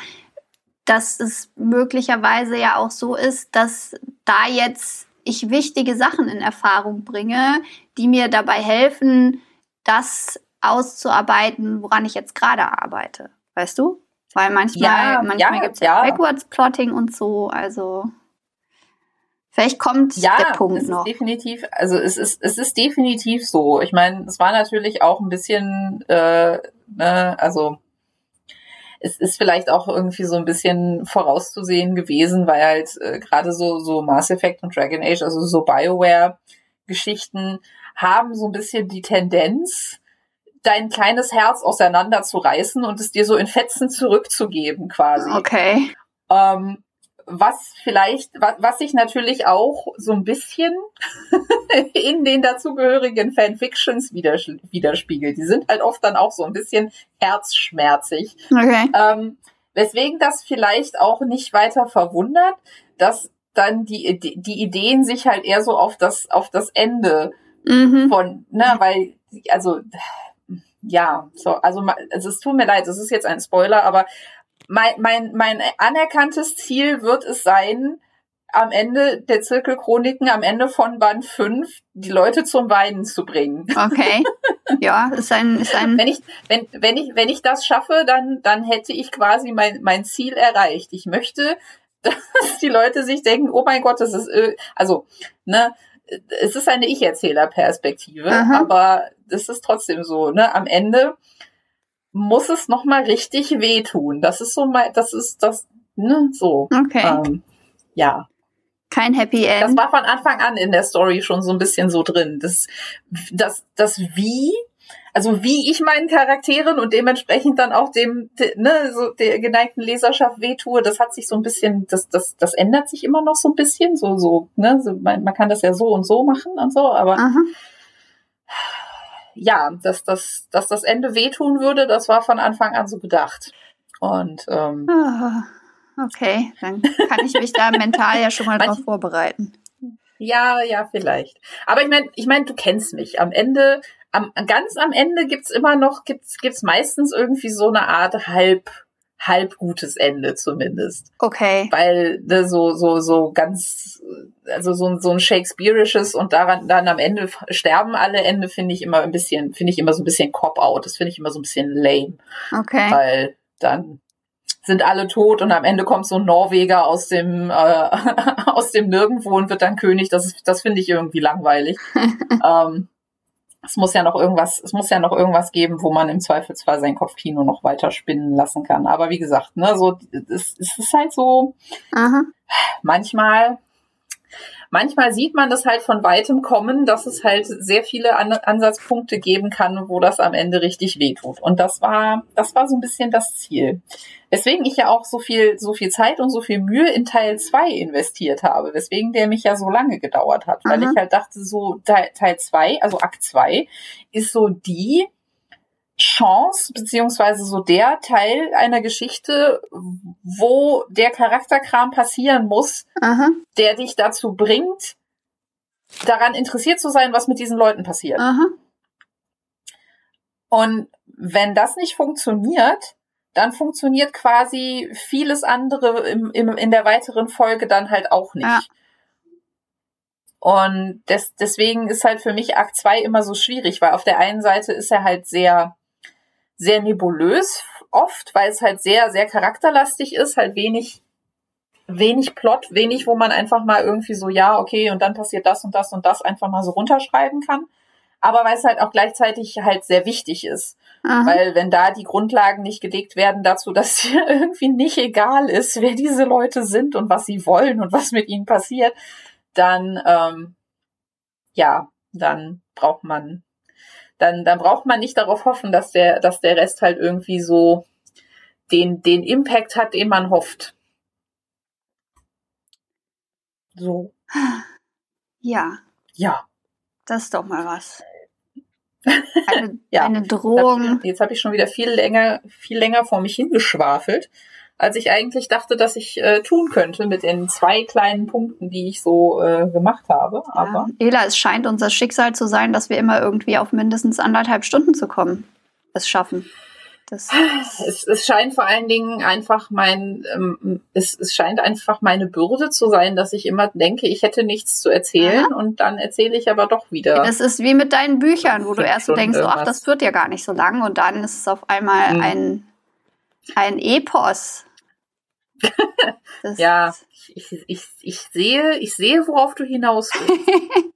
dass es möglicherweise ja auch so ist, dass da jetzt ich wichtige Sachen in Erfahrung bringe, die mir dabei helfen, das auszuarbeiten, woran ich jetzt gerade arbeite. Weißt du? Weil manchmal, ja, manchmal ja, gibt es ja, Backwards Plotting und so, also vielleicht kommt ja, der Punkt
es
noch.
Ist definitiv, also es ist, es ist definitiv so. Ich meine, es war natürlich auch ein bisschen, äh, ne, also es ist vielleicht auch irgendwie so ein bisschen vorauszusehen gewesen, weil halt äh, gerade so, so Mass Effect und Dragon Age, also so Bioware-Geschichten, haben so ein bisschen die Tendenz, dein kleines Herz auseinanderzureißen und es dir so in Fetzen zurückzugeben, quasi.
Okay.
Ähm, was vielleicht, was, was sich natürlich auch so ein bisschen in den dazugehörigen Fanfictions widerspiegelt. Die sind halt oft dann auch so ein bisschen herzschmerzig.
Okay.
Ähm, weswegen das vielleicht auch nicht weiter verwundert, dass dann die, die Ideen sich halt eher so auf das, auf das Ende mhm. von, ne, weil, also, ja, so, also, es tut mir leid, es ist jetzt ein Spoiler, aber mein, mein, mein anerkanntes Ziel wird es sein, am Ende der Zirkelchroniken, am Ende von Band 5, die Leute zum Weinen zu bringen.
Okay. Ja, ist ein, ist ein.
Wenn ich, wenn, wenn ich, wenn ich das schaffe, dann, dann hätte ich quasi mein, mein Ziel erreicht. Ich möchte, dass die Leute sich denken, oh mein Gott, das ist, also, ne, es ist eine Ich-Erzähler-Perspektive, aber das ist trotzdem so, ne, am Ende, muss es noch mal richtig wehtun. Das ist so mal, das ist das, ne, so.
Okay.
Ähm, ja.
Kein Happy End.
Das war von Anfang an in der Story schon so ein bisschen so drin. Das, das, das wie, also wie ich meinen Charakteren und dementsprechend dann auch dem, ne, so der geneigten Leserschaft wehtue, das hat sich so ein bisschen, das, das, das ändert sich immer noch so ein bisschen, so, so, ne, so, man, man kann das ja so und so machen und so, aber
Aha
ja, dass das, dass das Ende wehtun würde, das war von Anfang an so gedacht. Und ähm,
oh, okay, dann kann ich mich da mental ja schon mal drauf vorbereiten.
Ja, ja, vielleicht. Aber ich meine, ich meine, du kennst mich. Am Ende, am, ganz am Ende gibt's immer noch, gibt's, gibt's meistens irgendwie so eine Art halb halb gutes Ende zumindest.
Okay.
Weil ne, so so so ganz also so, so ein Shakespeareisches und daran dann am Ende sterben alle Ende finde ich immer ein bisschen finde ich immer so ein bisschen cop out. Das finde ich immer so ein bisschen lame.
Okay.
Weil dann sind alle tot und am Ende kommt so ein Norweger aus dem äh, aus dem Nirgendwo und wird dann König. Das ist, das finde ich irgendwie langweilig. ähm, es muss ja noch irgendwas, es muss ja noch irgendwas geben, wo man im Zweifelsfall sein Kopfkino noch weiter spinnen lassen kann. Aber wie gesagt, ne, so, es, es ist halt so,
Aha.
manchmal manchmal sieht man das halt von weitem kommen, dass es halt sehr viele An Ansatzpunkte geben kann, wo das am Ende richtig wehtut. Und das war, das war so ein bisschen das Ziel. Weswegen ich ja auch so viel, so viel Zeit und so viel Mühe in Teil 2 investiert habe, weswegen der mich ja so lange gedauert hat, weil Aha. ich halt dachte, so Teil 2, also Akt 2, ist so die, Chance, beziehungsweise so der Teil einer Geschichte, wo der Charakterkram passieren muss,
Aha.
der dich dazu bringt, daran interessiert zu sein, was mit diesen Leuten passiert.
Aha.
Und wenn das nicht funktioniert, dann funktioniert quasi vieles andere im, im, in der weiteren Folge dann halt auch nicht. Ja. Und des, deswegen ist halt für mich Akt 2 immer so schwierig, weil auf der einen Seite ist er halt sehr, sehr nebulös oft, weil es halt sehr, sehr charakterlastig ist, halt wenig, wenig Plot, wenig, wo man einfach mal irgendwie so, ja, okay, und dann passiert das und das und das einfach mal so runterschreiben kann. Aber weil es halt auch gleichzeitig halt sehr wichtig ist. Aha. Weil wenn da die Grundlagen nicht gelegt werden dazu, dass dir irgendwie nicht egal ist, wer diese Leute sind und was sie wollen und was mit ihnen passiert, dann ähm, ja, dann braucht man dann dann braucht man nicht darauf hoffen, dass der dass der Rest halt irgendwie so den den Impact hat, den man hofft. So.
Ja.
Ja.
Das ist doch mal was.
Eine, ja. eine Drohung. Jetzt habe ich schon wieder viel länger, viel länger vor mich hingeschwafelt als ich eigentlich dachte, dass ich äh, tun könnte mit den zwei kleinen Punkten, die ich so äh, gemacht habe. Aber
ja. Ela, es scheint unser Schicksal zu sein, dass wir immer irgendwie auf mindestens anderthalb Stunden zu kommen, es schaffen.
Das es, es scheint vor allen Dingen einfach mein, ähm, es, es scheint einfach meine Bürde zu sein, dass ich immer denke, ich hätte nichts zu erzählen ja. und dann erzähle ich aber doch wieder.
Das ist wie mit deinen Büchern, wo du erst so denkst, oh, ach, das wird ja gar nicht so lang und dann ist es auf einmal mhm. ein ein Epos.
ja, ich, ich, ich sehe, ich sehe, worauf du hinaus willst.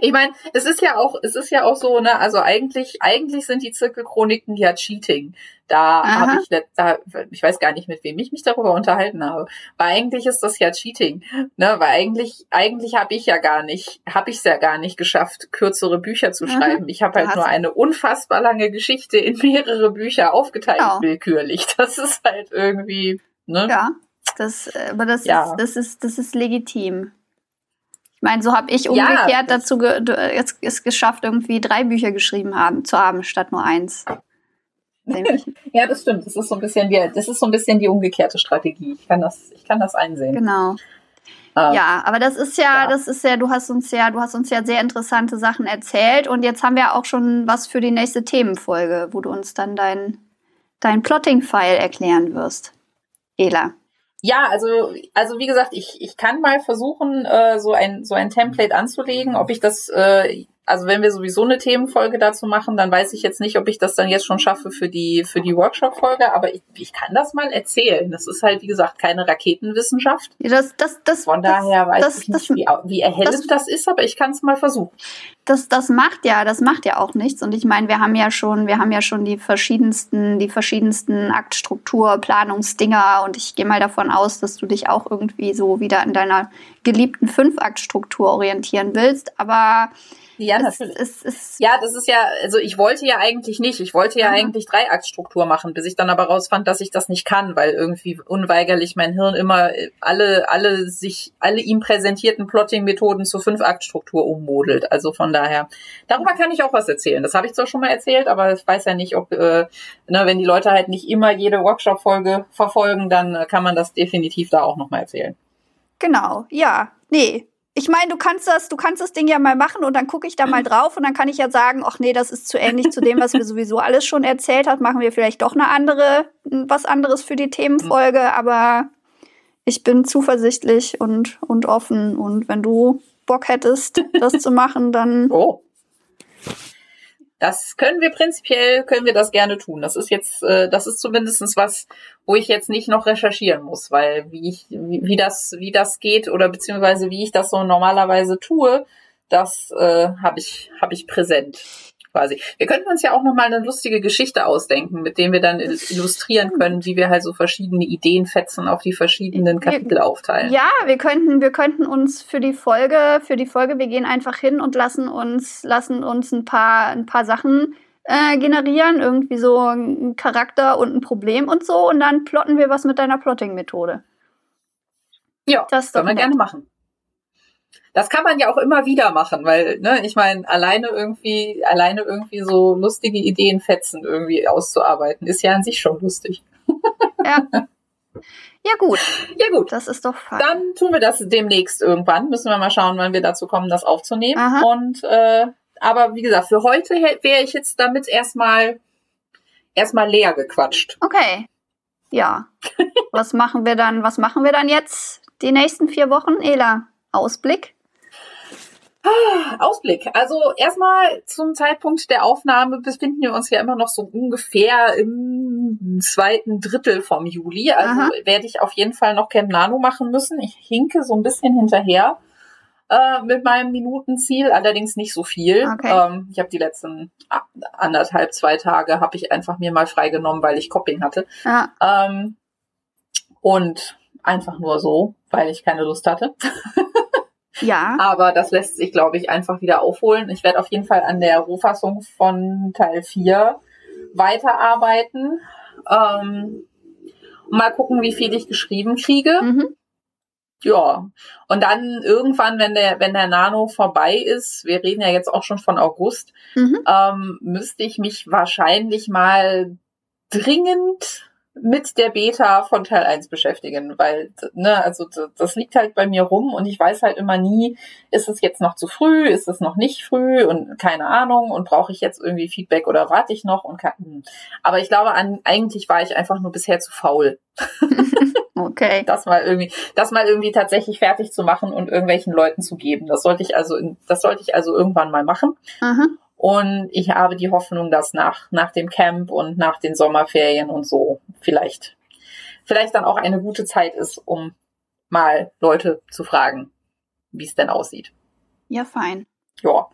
ich meine, es ist ja auch, es ist ja auch so, ne, also eigentlich, eigentlich sind die Zirkelchroniken ja Cheating. Da habe ich, da, ich weiß gar nicht, mit wem ich mich darüber unterhalten habe. Weil eigentlich ist das ja Cheating, ne? Weil eigentlich, eigentlich habe ich ja gar nicht, habe ich es ja gar nicht geschafft, kürzere Bücher zu schreiben. Ich habe halt nur eine unfassbar lange Geschichte in mehrere Bücher aufgeteilt genau. willkürlich. Das ist halt irgendwie, ne?
Ja, das, äh, aber das ja. ist, das ist, das ist legitim meine, so habe ich umgekehrt ja, dazu ge jetzt es geschafft, irgendwie drei Bücher geschrieben haben, zu haben, statt nur eins.
ja, das stimmt. Das ist so ein bisschen die, das ist so ein bisschen die umgekehrte Strategie. Ich kann das, ich kann das einsehen.
Genau. Ähm, ja, aber das ist ja, ja, das ist ja, du hast uns ja, du hast uns ja sehr interessante Sachen erzählt und jetzt haben wir auch schon was für die nächste Themenfolge, wo du uns dann dein, dein Plotting-File erklären wirst. Ela.
Ja, also, also wie gesagt, ich, ich kann mal versuchen, äh, so ein so ein Template anzulegen. Ob ich das äh, also wenn wir sowieso eine Themenfolge dazu machen, dann weiß ich jetzt nicht, ob ich das dann jetzt schon schaffe für die, für die Workshop-Folge, aber ich, ich kann das mal erzählen. Das ist halt, wie gesagt, keine Raketenwissenschaft.
Ja, das, das, das,
Von daher weiß das, ich nicht, wie, wie erhellend das, das ist, aber ich kann es mal versuchen.
Das, das macht ja, das macht ja auch nichts. Und ich meine, wir haben ja schon, wir haben ja schon die verschiedensten, die verschiedensten Aktstruktur, Planungsdinger und ich gehe mal davon aus, dass du dich auch irgendwie so wieder in deiner geliebten Fünf-Akt-Struktur orientieren willst. Aber
ja, natürlich. Es, es, ja, das ist ja, also ich wollte ja eigentlich nicht. Ich wollte ja mhm. eigentlich Dreiaktstruktur machen, bis ich dann aber rausfand, dass ich das nicht kann, weil irgendwie unweigerlich mein Hirn immer alle, alle sich, alle ihm präsentierten Plotting-Methoden zur Fünf-Akt-Struktur ummodelt. Also von daher, darüber kann ich auch was erzählen. Das habe ich zwar schon mal erzählt, aber ich weiß ja nicht, ob, äh, ne, wenn die Leute halt nicht immer jede Workshop-Folge verfolgen, dann äh, kann man das definitiv da auch nochmal erzählen.
Genau, ja. Nee, ich meine, du kannst das, du kannst das Ding ja mal machen und dann gucke ich da mal drauf und dann kann ich ja sagen, ach nee, das ist zu ähnlich zu dem, was wir sowieso alles schon erzählt hat. Machen wir vielleicht doch eine andere, was anderes für die Themenfolge, aber ich bin zuversichtlich und, und offen und wenn du Bock hättest, das zu machen, dann
oh. Das können wir prinzipiell, können wir das gerne tun. Das ist jetzt, äh, das ist zumindestens was, wo ich jetzt nicht noch recherchieren muss, weil wie ich, wie, wie das, wie das geht oder beziehungsweise wie ich das so normalerweise tue, das äh, habe ich, habe ich präsent quasi. Wir könnten uns ja auch noch mal eine lustige Geschichte ausdenken, mit dem wir dann illustrieren können, wie wir halt so verschiedene Ideenfetzen auf die verschiedenen Kapitel aufteilen.
Ja, wir könnten, wir könnten uns für die Folge, für die Folge, wir gehen einfach hin und lassen uns, lassen uns ein paar, ein paar Sachen äh, generieren, irgendwie so ein Charakter und ein Problem und so, und dann plotten wir was mit deiner Plotting-Methode.
Ja, das können wir gerne machen das kann man ja auch immer wieder machen, weil, ne, ich meine, alleine irgendwie, alleine irgendwie so lustige Ideen fetzen irgendwie auszuarbeiten, ist ja an sich schon lustig.
Ja. Ja, gut.
Ja, gut.
Das ist doch fein.
Dann tun wir das demnächst irgendwann. Müssen wir mal schauen, wann wir dazu kommen, das aufzunehmen. Aha. Und äh, aber wie gesagt, für heute wäre ich jetzt damit erstmal erstmal leer gequatscht.
Okay. Ja. was machen wir dann? Was machen wir dann jetzt die nächsten vier Wochen, Ela? Ausblick?
Ausblick. Also erstmal zum Zeitpunkt der Aufnahme befinden wir uns ja immer noch so ungefähr im zweiten Drittel vom Juli. Also Aha. werde ich auf jeden Fall noch Camp Nano machen müssen. Ich hinke so ein bisschen hinterher äh, mit meinem Minutenziel, allerdings nicht so viel. Okay. Ähm, ich habe die letzten anderthalb, zwei Tage habe ich einfach mir mal freigenommen, weil ich Copping hatte. Ja. Ähm, und einfach nur so, weil ich keine Lust hatte.
Ja.
Aber das lässt sich, glaube ich, einfach wieder aufholen. Ich werde auf jeden Fall an der Rohfassung von Teil 4 weiterarbeiten. Ähm, mal gucken, wie viel ich geschrieben kriege. Mhm. Ja. Und dann irgendwann, wenn der, wenn der Nano vorbei ist, wir reden ja jetzt auch schon von August, mhm. ähm, müsste ich mich wahrscheinlich mal dringend mit der Beta von Teil 1 beschäftigen, weil, ne, also das liegt halt bei mir rum und ich weiß halt immer nie, ist es jetzt noch zu früh, ist es noch nicht früh und keine Ahnung und brauche ich jetzt irgendwie Feedback oder warte ich noch und kann, hm. aber ich glaube an, eigentlich war ich einfach nur bisher zu faul.
okay.
Das mal irgendwie, das mal irgendwie tatsächlich fertig zu machen und irgendwelchen Leuten zu geben. Das sollte ich also, das sollte ich also irgendwann mal machen. Aha. Und ich habe die Hoffnung, dass nach, nach dem Camp und nach den Sommerferien und so vielleicht, vielleicht dann auch eine gute Zeit ist, um mal Leute zu fragen, wie es denn aussieht.
Ja, fein.
Ja.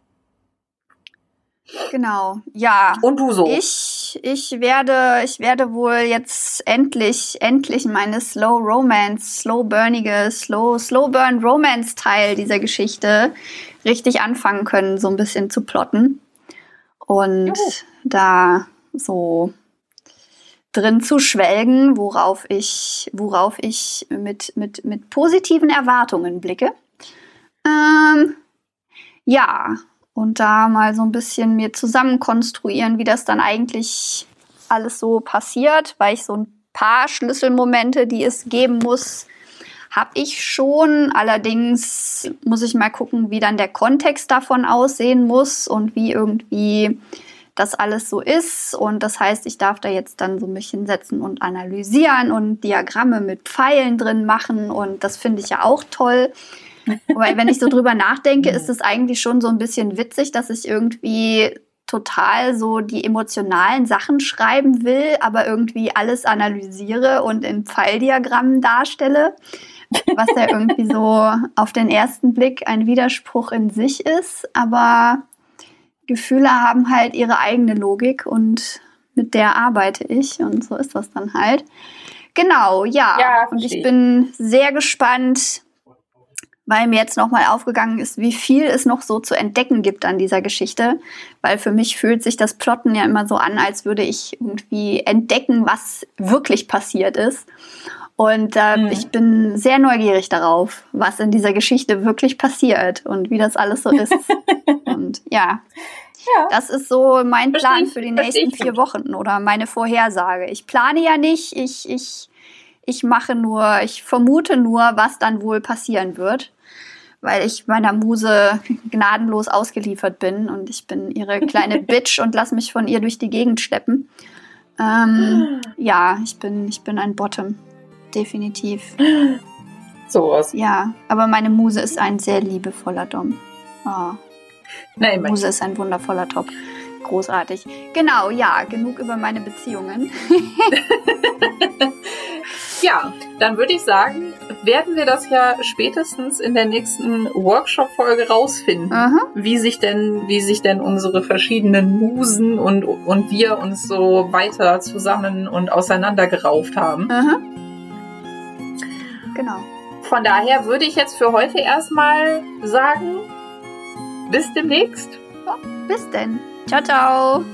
Genau, ja.
Und du so?
Ich, ich werde, ich werde wohl jetzt endlich, endlich meine Slow Romance, slow burnige, slow, slow burn Romance Teil dieser Geschichte richtig anfangen können, so ein bisschen zu plotten und Juhu. da so drin zu schwelgen, worauf ich, worauf ich mit, mit, mit positiven Erwartungen blicke. Ähm, ja, und da mal so ein bisschen mir zusammenkonstruieren, wie das dann eigentlich alles so passiert, weil ich so ein paar Schlüsselmomente, die es geben muss, habe ich schon. Allerdings muss ich mal gucken, wie dann der Kontext davon aussehen muss und wie irgendwie das alles so ist. Und das heißt, ich darf da jetzt dann so mich hinsetzen und analysieren und Diagramme mit Pfeilen drin machen. Und das finde ich ja auch toll. Weil wenn ich so drüber nachdenke, ist es eigentlich schon so ein bisschen witzig, dass ich irgendwie total so die emotionalen Sachen schreiben will, aber irgendwie alles analysiere und in Pfeildiagrammen darstelle was ja irgendwie so auf den ersten Blick ein Widerspruch in sich ist, aber Gefühle haben halt ihre eigene Logik und mit der arbeite ich und so ist das dann halt. Genau, ja. ja und ich bin sehr gespannt, weil mir jetzt nochmal aufgegangen ist, wie viel es noch so zu entdecken gibt an dieser Geschichte. Weil für mich fühlt sich das Plotten ja immer so an, als würde ich irgendwie entdecken, was wirklich passiert ist. Und äh, mhm. ich bin sehr neugierig darauf, was in dieser Geschichte wirklich passiert und wie das alles so ist. und ja, ja. das ist so mein Plan für die nächsten vier Wochen oder meine Vorhersage. Ich plane ja nicht, ich, ich, ich mache nur, ich vermute nur, was dann wohl passieren wird. Weil ich meiner Muse gnadenlos ausgeliefert bin und ich bin ihre kleine Bitch und lass mich von ihr durch die Gegend schleppen. Ähm, ja, ich bin, ich bin ein Bottom definitiv.
Sowas.
Ja, aber meine Muse ist ein sehr liebevoller Dom. Oh. Nein, Muse ist ein wundervoller Top. Großartig. Genau, ja, genug über meine Beziehungen.
ja, dann würde ich sagen, werden wir das ja spätestens in der nächsten Workshop-Folge rausfinden, Aha. wie sich denn, wie sich denn unsere verschiedenen Musen und, und wir uns so weiter zusammen und auseinandergerauft haben. Aha.
Genau.
Von daher würde ich jetzt für heute erstmal sagen, bis demnächst.
Bis denn. Ciao, ciao.